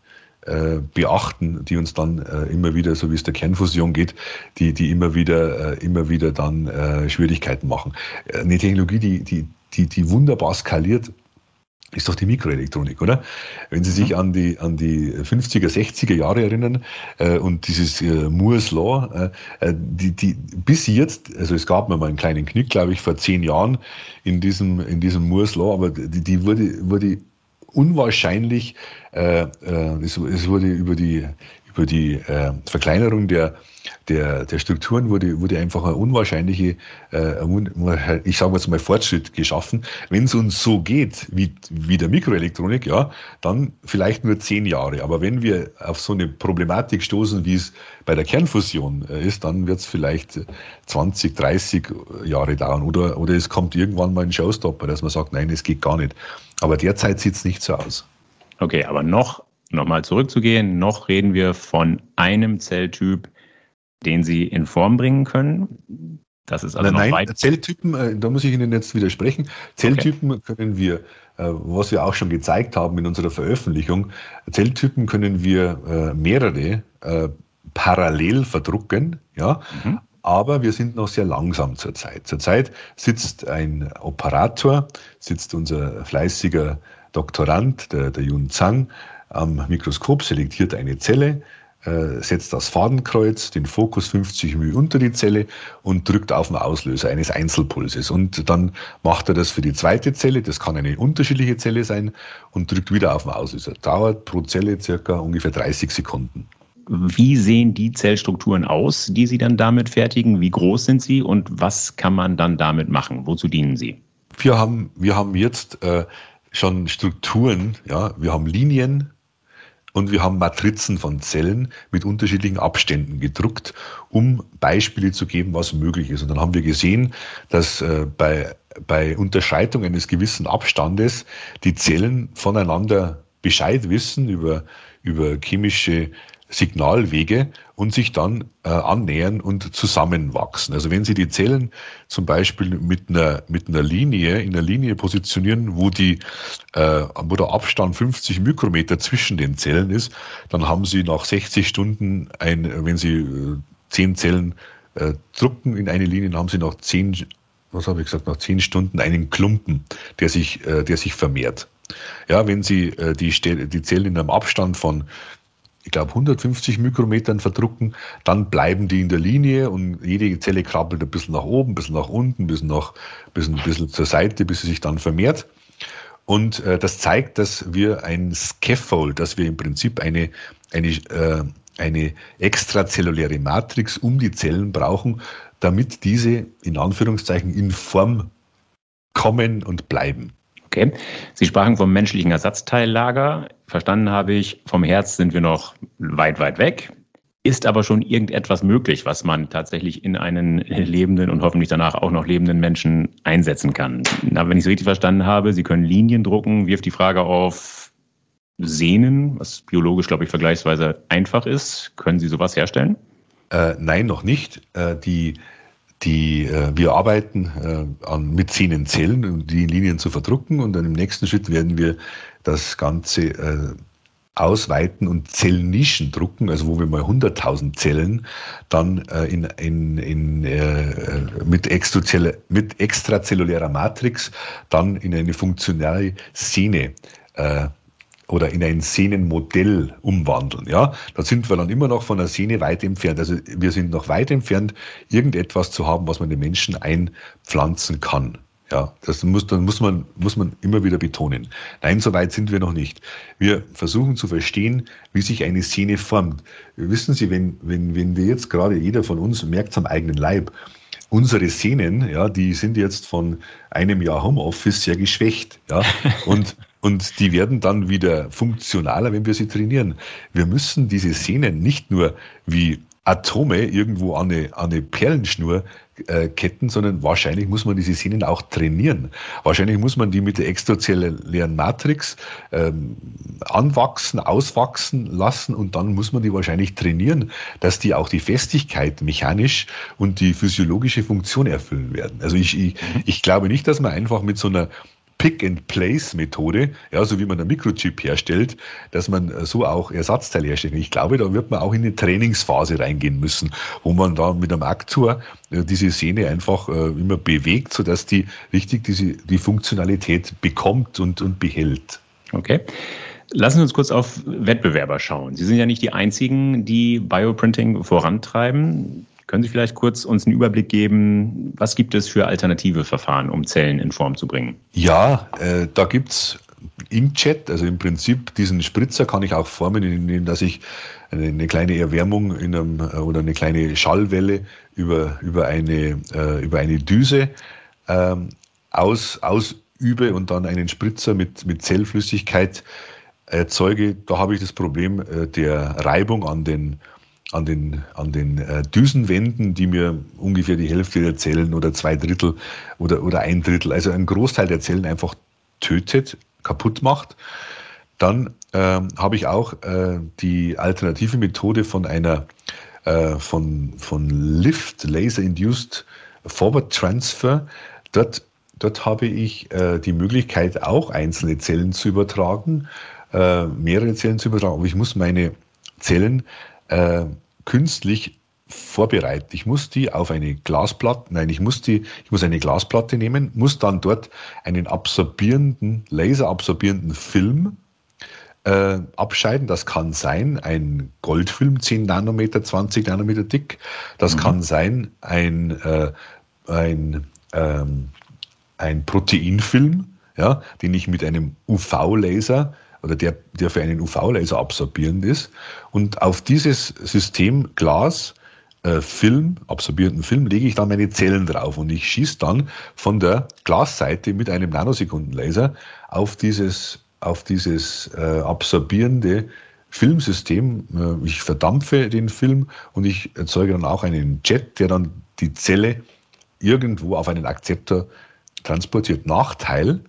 äh, beachten, die uns dann immer wieder, so wie es der Kernfusion geht, die, die immer wieder, immer wieder dann Schwierigkeiten machen. Eine Technologie, die, die, die, die wunderbar skaliert, ist doch die Mikroelektronik, oder? Wenn Sie sich mhm. an die, an die 50er, 60er Jahre erinnern äh, und dieses äh, Moore's Law, äh, äh, die, die bis jetzt, also es gab mal einen kleinen Knick, glaube ich, vor zehn Jahren in diesem, in diesem Moore's Law, aber die, die wurde, wurde unwahrscheinlich, äh, äh, es, es wurde über die, über die äh, Verkleinerung der, der, der Strukturen wurde, wurde einfach ein unwahrscheinlicher, äh, ich sage jetzt mal Fortschritt geschaffen. Wenn es uns so geht wie, wie der Mikroelektronik, ja, dann vielleicht nur zehn Jahre. Aber wenn wir auf so eine Problematik stoßen, wie es bei der Kernfusion äh, ist, dann wird es vielleicht 20, 30 Jahre dauern. Oder, oder es kommt irgendwann mal ein Showstopper, dass man sagt, nein, es geht gar nicht. Aber derzeit sieht es nicht so aus. Okay, aber noch nochmal zurückzugehen, noch reden wir von einem Zelltyp, den Sie in Form bringen können. Das ist also nein, noch nein, weit. Zelltypen, äh, da muss ich Ihnen jetzt widersprechen. Zelltypen okay. können wir, äh, was wir auch schon gezeigt haben in unserer Veröffentlichung, Zelltypen können wir äh, mehrere parallel verdrucken, ja. Mhm. Aber wir sind noch sehr langsam zurzeit. Zurzeit sitzt ein Operator, sitzt unser fleißiger Doktorand, der, der Yun Zhang, am Mikroskop, selektiert eine Zelle, äh, setzt das Fadenkreuz, den Fokus 50 μ unter die Zelle und drückt auf den Auslöser eines Einzelpulses. Und dann macht er das für die zweite Zelle, das kann eine unterschiedliche Zelle sein, und drückt wieder auf den Auslöser. Dauert pro Zelle circa ungefähr 30 Sekunden. Wie sehen die Zellstrukturen aus, die Sie dann damit fertigen? Wie groß sind sie und was kann man dann damit machen? Wozu dienen sie? Wir haben, wir haben jetzt äh, schon Strukturen, ja, wir haben Linien, und wir haben Matrizen von Zellen mit unterschiedlichen Abständen gedruckt, um Beispiele zu geben, was möglich ist. Und dann haben wir gesehen, dass äh, bei, bei Unterschreitung eines gewissen Abstandes die Zellen voneinander Bescheid wissen über, über chemische Signalwege und sich dann äh, annähern und zusammenwachsen. Also wenn Sie die Zellen zum Beispiel mit einer, mit einer Linie, in einer Linie positionieren, wo, die, äh, wo der Abstand 50 Mikrometer zwischen den Zellen ist, dann haben Sie nach 60 Stunden ein, wenn Sie äh, zehn Zellen äh, drucken in eine Linie, dann haben sie nach zehn, was habe ich gesagt, nach zehn Stunden einen Klumpen, der sich, äh, der sich vermehrt. Ja, wenn Sie äh, die, die Zellen in einem Abstand von ich glaube, 150 Mikrometern verdrucken, dann bleiben die in der Linie und jede Zelle krabbelt ein bisschen nach oben, ein bisschen nach unten, ein bisschen, nach, ein bisschen, ein bisschen zur Seite, bis sie sich dann vermehrt. Und äh, das zeigt, dass wir ein Scaffold, dass wir im Prinzip eine, eine, äh, eine extrazelluläre Matrix um die Zellen brauchen, damit diese in Anführungszeichen in Form kommen und bleiben. Okay. Sie sprachen vom menschlichen Ersatzteillager. Verstanden habe ich, vom Herz sind wir noch weit, weit weg. Ist aber schon irgendetwas möglich, was man tatsächlich in einen lebenden und hoffentlich danach auch noch lebenden Menschen einsetzen kann? Na, wenn ich es richtig verstanden habe, Sie können Linien drucken, wirft die Frage auf Sehnen, was biologisch, glaube ich, vergleichsweise einfach ist. Können Sie sowas herstellen? Äh, nein, noch nicht. Äh, die die, äh, wir arbeiten äh, an, mit Zellen, um die Linien zu verdrucken. Und dann im nächsten Schritt werden wir das Ganze äh, ausweiten und Zellnischen drucken, also wo wir mal 100.000 Zellen dann äh, in, in, in, äh, mit, mit extrazellulärer Matrix dann in eine funktionale Szene äh, oder in ein Szenenmodell umwandeln. Ja, da sind wir dann immer noch von der Szene weit entfernt. Also wir sind noch weit entfernt, irgendetwas zu haben, was man den Menschen einpflanzen kann. Ja, das muss, dann muss man, muss man immer wieder betonen. Nein, so weit sind wir noch nicht. Wir versuchen zu verstehen, wie sich eine Szene formt. Wissen Sie, wenn, wenn, wenn wir jetzt gerade jeder von uns merkt am eigenen Leib, unsere Szenen, ja, die sind jetzt von einem Jahr Homeoffice sehr geschwächt, ja, und und die werden dann wieder funktionaler, wenn wir sie trainieren. Wir müssen diese Sehnen nicht nur wie Atome irgendwo an eine, an eine Perlenschnur äh, ketten, sondern wahrscheinlich muss man diese Sehnen auch trainieren. Wahrscheinlich muss man die mit der extrazellulären Matrix ähm, anwachsen, auswachsen lassen und dann muss man die wahrscheinlich trainieren, dass die auch die Festigkeit mechanisch und die physiologische Funktion erfüllen werden. Also ich, ich, ich glaube nicht, dass man einfach mit so einer Pick-and-Place-Methode, ja, so wie man einen Mikrochip herstellt, dass man so auch Ersatzteile herstellt. Ich glaube, da wird man auch in eine Trainingsphase reingehen müssen, wo man da mit einem Aktor äh, diese Sehne einfach äh, immer bewegt, sodass die richtig diese, die Funktionalität bekommt und, und behält. Okay. Lassen Sie uns kurz auf Wettbewerber schauen. Sie sind ja nicht die einzigen, die Bioprinting vorantreiben. Können Sie vielleicht kurz uns einen Überblick geben, was gibt es für alternative Verfahren, um Zellen in Form zu bringen? Ja, äh, da gibt es Inkjet, also im Prinzip diesen Spritzer kann ich auch formen, indem dass ich eine, kleine Erwärmung in einem, äh, oder eine kleine Schallwelle über, über, eine, äh, über eine Düse ähm, aus, ausübe und dann einen Spritzer mit, mit Zellflüssigkeit erzeuge. Da habe ich das Problem äh, der Reibung an den, an den, an den äh, Düsenwänden, die mir ungefähr die Hälfte der Zellen oder zwei Drittel oder, oder ein Drittel, also ein Großteil der Zellen einfach tötet, kaputt macht. Dann ähm, habe ich auch äh, die alternative Methode von einer äh, von, von Lift, Laser-Induced Forward Transfer. Dort, dort habe ich äh, die Möglichkeit, auch einzelne Zellen zu übertragen, äh, mehrere Zellen zu übertragen, aber ich muss meine Zellen äh, künstlich vorbereiten. Ich muss die auf eine Glasplatte, nein, ich muss die, ich muss eine Glasplatte nehmen, muss dann dort einen absorbierenden, laserabsorbierenden Film äh, abscheiden. Das kann sein ein Goldfilm, 10 Nanometer, 20 Nanometer dick. Das mhm. kann sein ein, äh, ein, ähm, ein Proteinfilm, ja, den ich mit einem UV-Laser oder der, der für einen UV-Laser absorbierend ist. Und auf dieses System Glas, äh, Film, absorbierenden Film, lege ich dann meine Zellen drauf und ich schieße dann von der Glasseite mit einem Nanosekundenlaser auf dieses, auf dieses äh, absorbierende Filmsystem. Äh, ich verdampfe den Film und ich erzeuge dann auch einen Jet, der dann die Zelle irgendwo auf einen Akzeptor transportiert. Nachteil,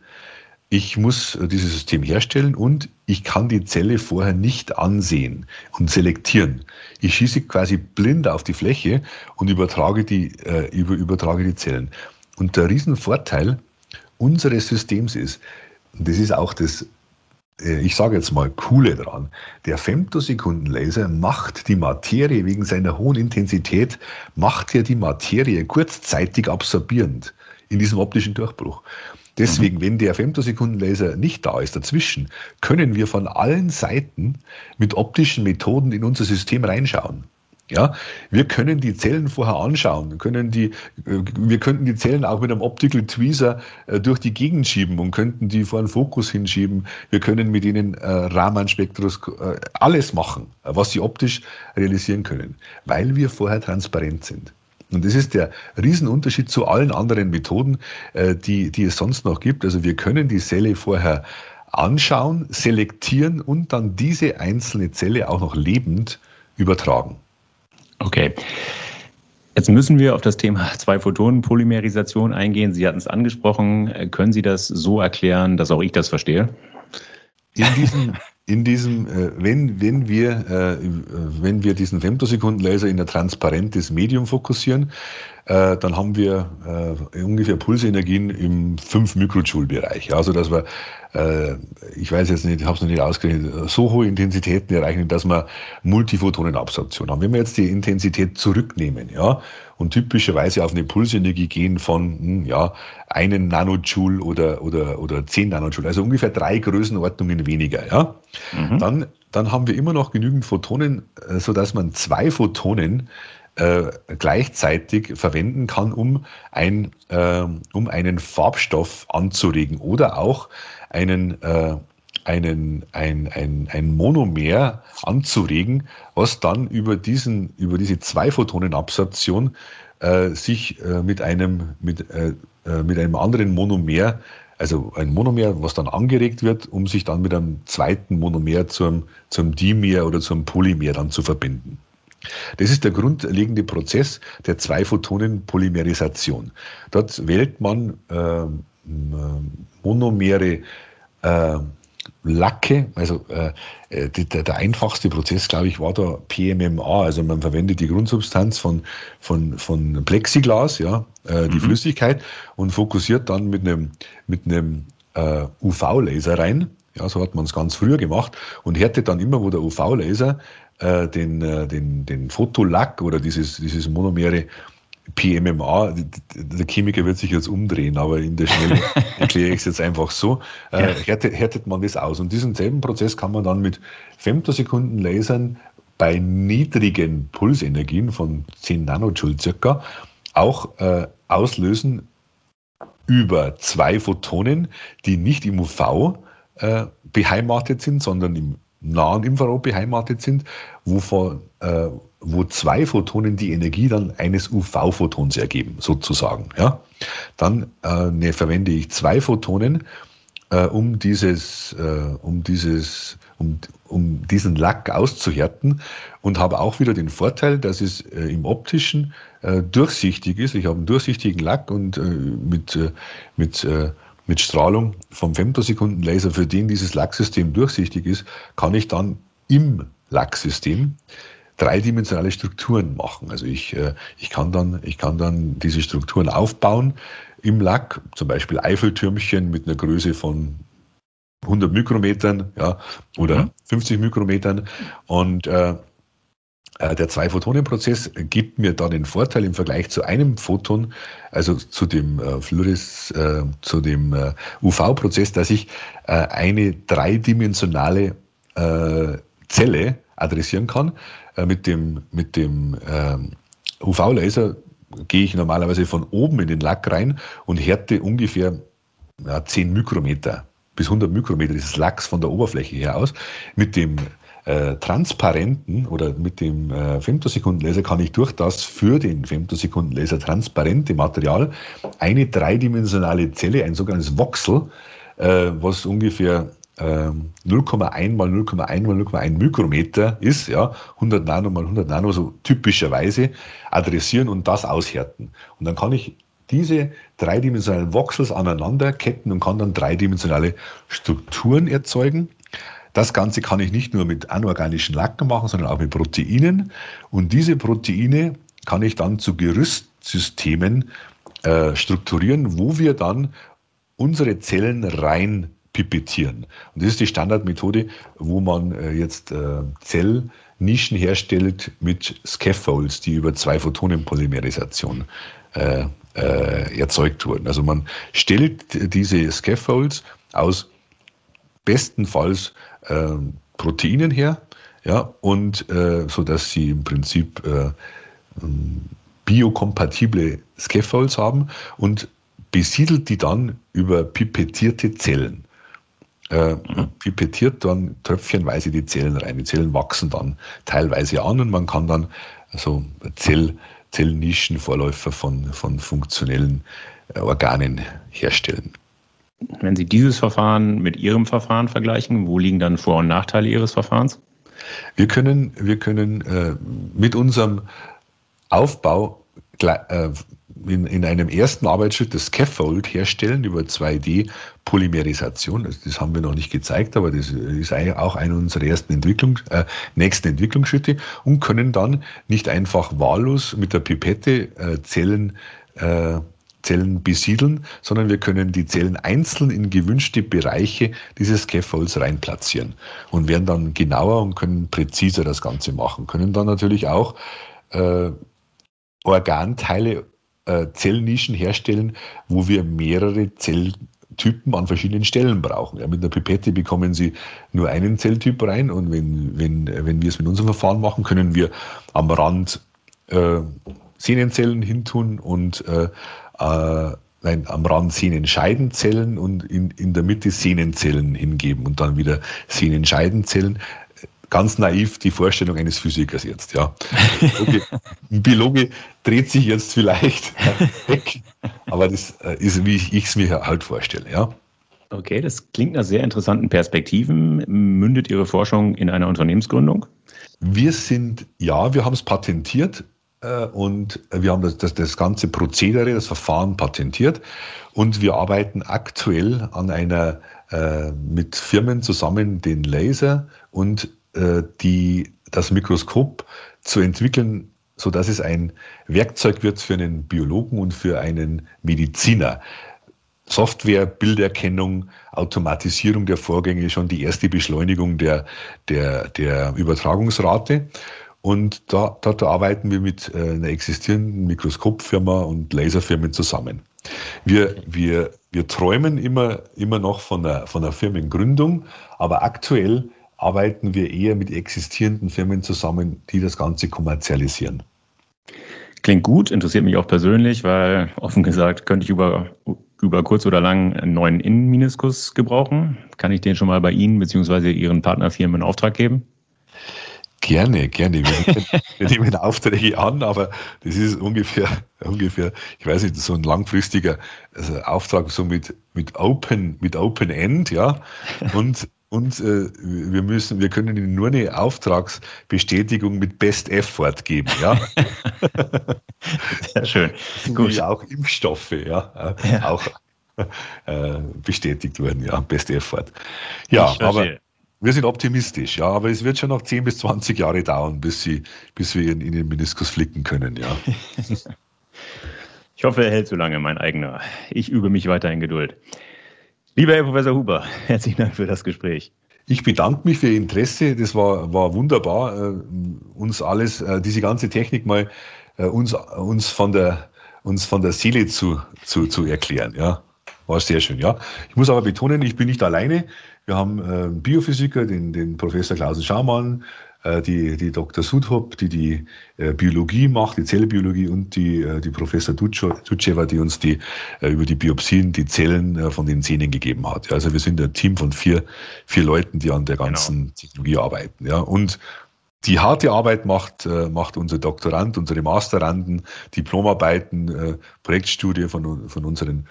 ich muss äh, dieses System herstellen und ich kann die Zelle vorher nicht ansehen und selektieren. Ich schieße quasi blind auf die Fläche und übertrage die, äh, über, übertrage die Zellen. Und der Riesenvorteil unseres Systems ist, und das ist auch das äh, ich sage jetzt mal, coole dran. Der Femtosekundenlaser macht die Materie wegen seiner hohen Intensität, macht ja die Materie kurzzeitig absorbierend in diesem optischen Durchbruch. Deswegen, mhm. wenn der Femtosekundenlaser nicht da ist dazwischen, können wir von allen Seiten mit optischen Methoden in unser System reinschauen. Ja, wir können die Zellen vorher anschauen, können die, äh, wir könnten die Zellen auch mit einem Optical Tweezer äh, durch die Gegend schieben und könnten die vor einen Fokus hinschieben. Wir können mit ihnen äh, Raman-Spektroskop, äh, alles machen, was sie optisch realisieren können, weil wir vorher transparent sind. Und das ist der Riesenunterschied zu allen anderen Methoden, äh, die, die es sonst noch gibt. Also wir können die Zelle vorher anschauen, selektieren und dann diese einzelne Zelle auch noch lebend übertragen. Okay. Jetzt müssen wir auf das Thema Zwei-Photonen-Polymerisation eingehen. Sie hatten es angesprochen. Können Sie das so erklären, dass auch ich das verstehe? In diesem, in diesem äh, wenn, wenn, wir, äh, wenn wir diesen Femtosekundenlaser in ein transparentes Medium fokussieren, äh, dann haben wir äh, ungefähr Pulsenergien im 5-Mikrojoule-Bereich. Also dass wir, ich weiß jetzt nicht, ich habe es noch nicht ausgerechnet, so hohe Intensitäten erreichen, dass wir Multiphotonenabsorption haben. Wenn wir jetzt die Intensität zurücknehmen, ja, und typischerweise auf eine Pulsenergie gehen von hm, ja, einen Nanojoule oder, oder, oder zehn Nanojoule, also ungefähr drei Größenordnungen weniger, ja, mhm. dann, dann haben wir immer noch genügend Photonen, äh, sodass man zwei Photonen äh, gleichzeitig verwenden kann, um, ein, äh, um einen Farbstoff anzuregen oder auch einen, äh, einen, ein, ein, ein Monomer anzuregen, was dann über, diesen, über diese Zwei-Photonen-Absorption äh, sich äh, mit, einem, mit, äh, äh mit einem anderen Monomer also ein Monomer, was dann angeregt wird, um sich dann mit einem zweiten Monomer zum, zum Dimer oder zum Polymer dann zu verbinden. Das ist der grundlegende Prozess der Zwei-Photonen-Polymerisation. Dort wählt man äh, monomere äh, Lacke, also äh, äh der, der, einfachste Prozess, glaube ich, war da PMMA. Also man verwendet die Grundsubstanz von, von, von Plexiglas, ja, äh, die mhm. Flüssigkeit, und fokussiert dann mit einem, mit einem äh, UV-Laser rein. Ja, so hat man es ganz früher gemacht und härtet dann immer, wo der UV-Laser äh, den, äh, den, den Fotolack oder dieses, dieses monomere PMMA, der Chemiker wird sich jetzt umdrehen, aber in der Schnelle erkläre ich es jetzt einfach so, äh, härtet, härtet man das aus. Und diesen selben Prozess kann man dann mit Femtosekunden-Lasern bei niedrigen Pulsenergien von 10 Nanojoule circa auch äh, auslösen über zwei Photonen, die nicht im UV äh, beheimatet sind, sondern im nahen Infrarot beheimatet sind, wo, vor, äh, wo zwei Photonen die Energie dann eines UV-Photons ergeben, sozusagen. Ja? Dann äh, ne, verwende ich zwei Photonen, äh, um dieses, äh, um dieses, um, um diesen Lack auszuhärten und habe auch wieder den Vorteil, dass es äh, im optischen äh, durchsichtig ist. Ich habe einen durchsichtigen Lack und mit, mit mit Strahlung vom Femtosekundenlaser, für den dieses Lacksystem durchsichtig ist, kann ich dann im Lacksystem dreidimensionale Strukturen machen. Also ich, äh, ich, kann dann, ich kann dann diese Strukturen aufbauen im Lack, zum Beispiel Eiffeltürmchen mit einer Größe von 100 Mikrometern ja, oder mhm. 50 Mikrometern und äh, äh, der Zwei-Photonen-Prozess gibt mir dann den Vorteil im Vergleich zu einem Photon, also zu dem äh, Fluoris, äh, zu dem äh, UV-Prozess, dass ich äh, eine dreidimensionale äh, Zelle adressieren kann. mit dem, mit dem ähm, UV-Laser gehe ich normalerweise von oben in den Lack rein und härte ungefähr ja, 10 Mikrometer bis 100 Mikrometer dieses Lacks von der Oberfläche her aus. Mit dem äh, transparenten oder mit dem äh, Femtosekundenlaser kann ich durch das für den Femtosekundenlaser transparente Material eine dreidimensionale Zelle, ein sogenanntes Voxel, äh, was ungefähr 0,1 ähm, mal 0,1 mal 0,1 Mikrometer ist, ja, 100 Nano mal 100 Nano, so typischerweise adressieren und das aushärten. Und dann kann ich diese dreidimensionalen Voxels aneinander ketten und kann dann dreidimensionale Strukturen erzeugen. Das Ganze kann ich nicht nur mit anorganischen Lacken machen, sondern auch mit Proteinen. Und diese Proteine kann ich dann zu Gerüstsystemen äh, strukturieren, wo wir dann unsere Zellen rein pipettieren. Und das ist die Standardmethode, wo man äh, jetzt äh, Zellnischen herstellt mit Scaffolds, die über zwei Photonenpolymerisation äh, erzeugt wurden. Also man stellt diese Scaffolds aus bestenfalls äh, Proteinen her, ja, und so dass sie im Prinzip ähm, biokompatible Scaffolds haben und besiedelt die dann über pipettierte Zellen. Äh, pipettiert dann tröpfchenweise die Zellen rein. Die Zellen wachsen dann teilweise an und man kann dann also Zell, Zellnischenvorläufer von, von funktionellen äh, Organen herstellen. Wenn Sie dieses Verfahren mit Ihrem Verfahren vergleichen, wo liegen dann Vor- und Nachteile Ihres Verfahrens? Wir können, wir können äh, mit unserem Aufbau in, in einem ersten Arbeitsschritt das Scaffold herstellen über 2D-Polymerisation. Das, haben wir noch nicht gezeigt, aber das ist auch einer unserer ersten Entwicklung, äh, nächsten Entwicklungsschritte und können dann nicht einfach wahllos mit der Pipette äh, Zellen äh, Zellen besiedeln, sondern wir können die Zellen einzeln in gewünschte Bereiche dieses Scaffolds reinplatzieren und werden dann genauer und können präziser das Ganze machen. Können dann natürlich auch äh, Organteile, äh, Zellnischen herstellen, wo wir mehrere Zelltypen an verschiedenen Stellen brauchen. Ja, mit einer Pipette bekommen Sie nur einen Zelltyp rein und wenn, wenn, wenn wir es mit unserem Verfahren machen, können wir am Rand äh, Sehnenzellen hintun und äh, äh, nein, am Rand Sehnenscheidenzellen und in, in der Mitte Sehnenzellen hingeben und dann wieder Sehnenscheidenzellen ganz naiv die Vorstellung eines Physikers jetzt, ja. Okay. Ein Biologe dreht sich jetzt vielleicht weg, aber das äh, ist, wie ich es mir halt vorstelle, ja. Okay, das klingt nach sehr interessanten Perspektiven. Mündet Ihre Forschung in einer Unternehmensgründung? Wir sind, ja, wir haben es patentiert äh, und wir haben das, das, das ganze Prozedere, das Verfahren patentiert und wir arbeiten aktuell an einer äh, mit Firmen zusammen den Laser und die, das Mikroskop zu entwickeln, so dass es ein Werkzeug wird für einen Biologen und für einen Mediziner. Software, Bilderkennung, Automatisierung der Vorgänge, schon die erste Beschleunigung der, der, der Übertragungsrate. Und da, dort arbeiten wir mit äh, einer existierenden Mikroskopfirma und Laserfirmen zusammen. Wir, wir, wir träumen immer, immer noch von der, von der Firmengründung, aber aktuell arbeiten wir eher mit existierenden Firmen zusammen, die das Ganze kommerzialisieren. Klingt gut, interessiert mich auch persönlich, weil offen gesagt könnte ich über, über kurz oder lang einen neuen Innenmeniskus gebrauchen. Kann ich den schon mal bei Ihnen bzw. Ihren Partnerfirmen in Auftrag geben? Gerne, gerne. Wir, wir nehmen Aufträge an, aber das ist ungefähr, ungefähr, ich weiß nicht, so ein langfristiger also Auftrag so mit, mit Open, mit Open End, ja. Und und äh, wir müssen, wir können Ihnen nur eine Auftragsbestätigung mit Best Effort geben, ja. Sehr schön. Gut. Auch Impfstoffe, ja, ja. auch äh, bestätigt wurden, ja, Best Effort. Ja, aber wir sind optimistisch, ja, aber es wird schon noch 10 bis 20 Jahre dauern, bis, sie, bis wir ihn in den Meniskus flicken können, ja. ich hoffe, er hält so lange, mein eigener. Ich übe mich weiter in Geduld. Lieber Herr Professor Huber, herzlichen Dank für das Gespräch. Ich bedanke mich für Ihr Interesse. Das war, war wunderbar, äh, uns alles, äh, diese ganze Technik mal äh, uns, uns, von, der, uns von der Seele zu, zu, zu erklären. Ja, war sehr schön. Ja, ich muss aber betonen, ich bin nicht alleine. Wir haben einen Biophysiker, den, den Professor Klausen Schaumann, äh, die, die Dr. Sudhop, die die äh, Biologie macht, die Zellbiologie und die, äh, die Professor Dutscheva, die uns die, über die Biopsien die Zellen von den Zähnen gegeben hat. Also wir sind ein Team von vier, vier Leuten, die an der ganzen genau. Technologie arbeiten. Ja. Und die harte Arbeit macht, macht unser Doktorand, unsere Masteranden, Diplomarbeiten, Projektstudie von, von unseren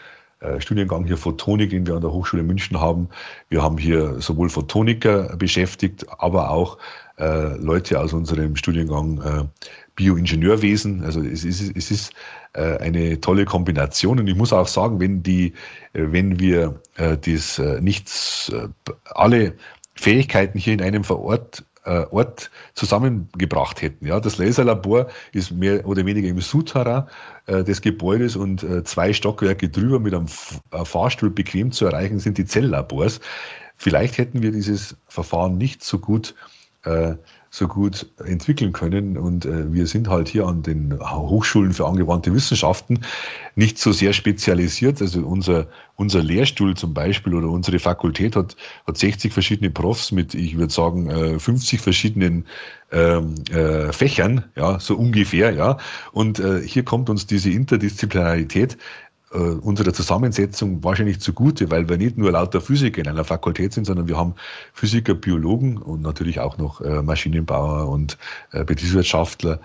Studiengang hier Photonik, den wir an der Hochschule München haben. Wir haben hier sowohl Photoniker beschäftigt, aber auch äh, Leute aus unserem Studiengang äh, Bioingenieurwesen. Also es ist, es ist äh, eine tolle Kombination. Und ich muss auch sagen, wenn die, äh, wenn wir äh, das äh, nichts, äh, alle Fähigkeiten hier in einem äh, Ort zusammengebracht hätten. Ja, das Laserlabor ist mehr oder weniger im Souterrain äh, des Gebäudes und äh, zwei Stockwerke drüber mit einem äh, Fahrstuhl bequem zu erreichen sind die Zelllabors. Vielleicht hätten wir dieses Verfahren nicht so gut äh, so gut entwickeln können. Und äh, wir sind halt hier an den Hochschulen für angewandte Wissenschaften nicht so sehr spezialisiert. Also unser, unser Lehrstuhl zum Beispiel oder unsere Fakultät hat, hat 60 verschiedene Profs mit, ich würde sagen, äh, 50 verschiedenen ähm, äh, Fächern, ja, so ungefähr, ja. Und äh, hier kommt uns diese Interdisziplinarität äh, unserer Zusammensetzung wahrscheinlich zugute, weil wir nicht nur lauter Physiker in einer Fakultät sind, sondern wir haben Physiker, Biologen und natürlich auch noch äh, Maschinenbauer und äh, Betriebswirtschaftler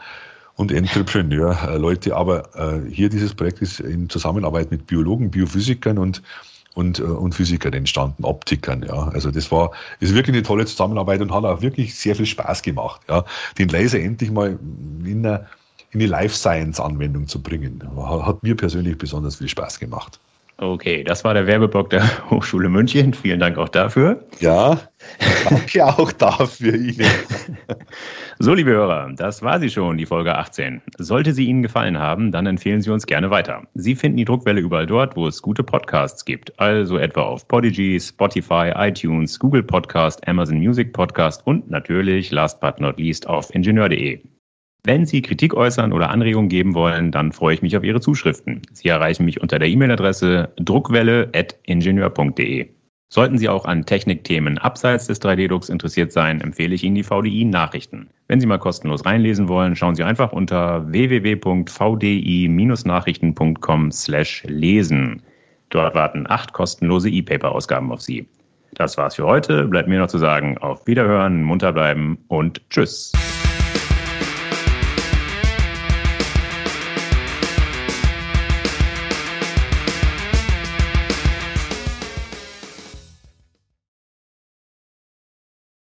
und Entrepreneur äh. Aber äh, hier dieses Projekt ist in Zusammenarbeit mit Biologen, Biophysikern und und, äh, und Physikern entstanden, Optikern, ja. Also das war, ist wirklich eine tolle Zusammenarbeit und hat auch wirklich sehr viel Spaß gemacht, ja. Den Laser endlich mal in einer in die Life Science Anwendung zu bringen. Hat mir persönlich besonders viel Spaß gemacht. Okay, das war der Werbeblock der Hochschule München. Vielen Dank auch dafür. Ja, danke auch dafür Ihnen. so, liebe Hörer, das war sie schon, die Folge 18. Sollte sie Ihnen gefallen haben, dann empfehlen Sie uns gerne weiter. Sie finden die Druckwelle überall dort, wo es gute Podcasts gibt. Also etwa auf Podigy, Spotify, iTunes, Google Podcast, Amazon Music Podcast und natürlich, last but not least, auf ingenieur.de. Wenn Sie Kritik äußern oder Anregungen geben wollen, dann freue ich mich auf Ihre Zuschriften. Sie erreichen mich unter der E-Mail-Adresse druckwelle.ingenieur.de. Sollten Sie auch an Technikthemen abseits des 3D-Drucks interessiert sein, empfehle ich Ihnen die VDI-Nachrichten. Wenn Sie mal kostenlos reinlesen wollen, schauen Sie einfach unter www.vdi-nachrichten.com slash lesen. Dort warten acht kostenlose E-Paper-Ausgaben auf Sie. Das war's für heute. Bleibt mir noch zu sagen, auf Wiederhören, munter bleiben und tschüss.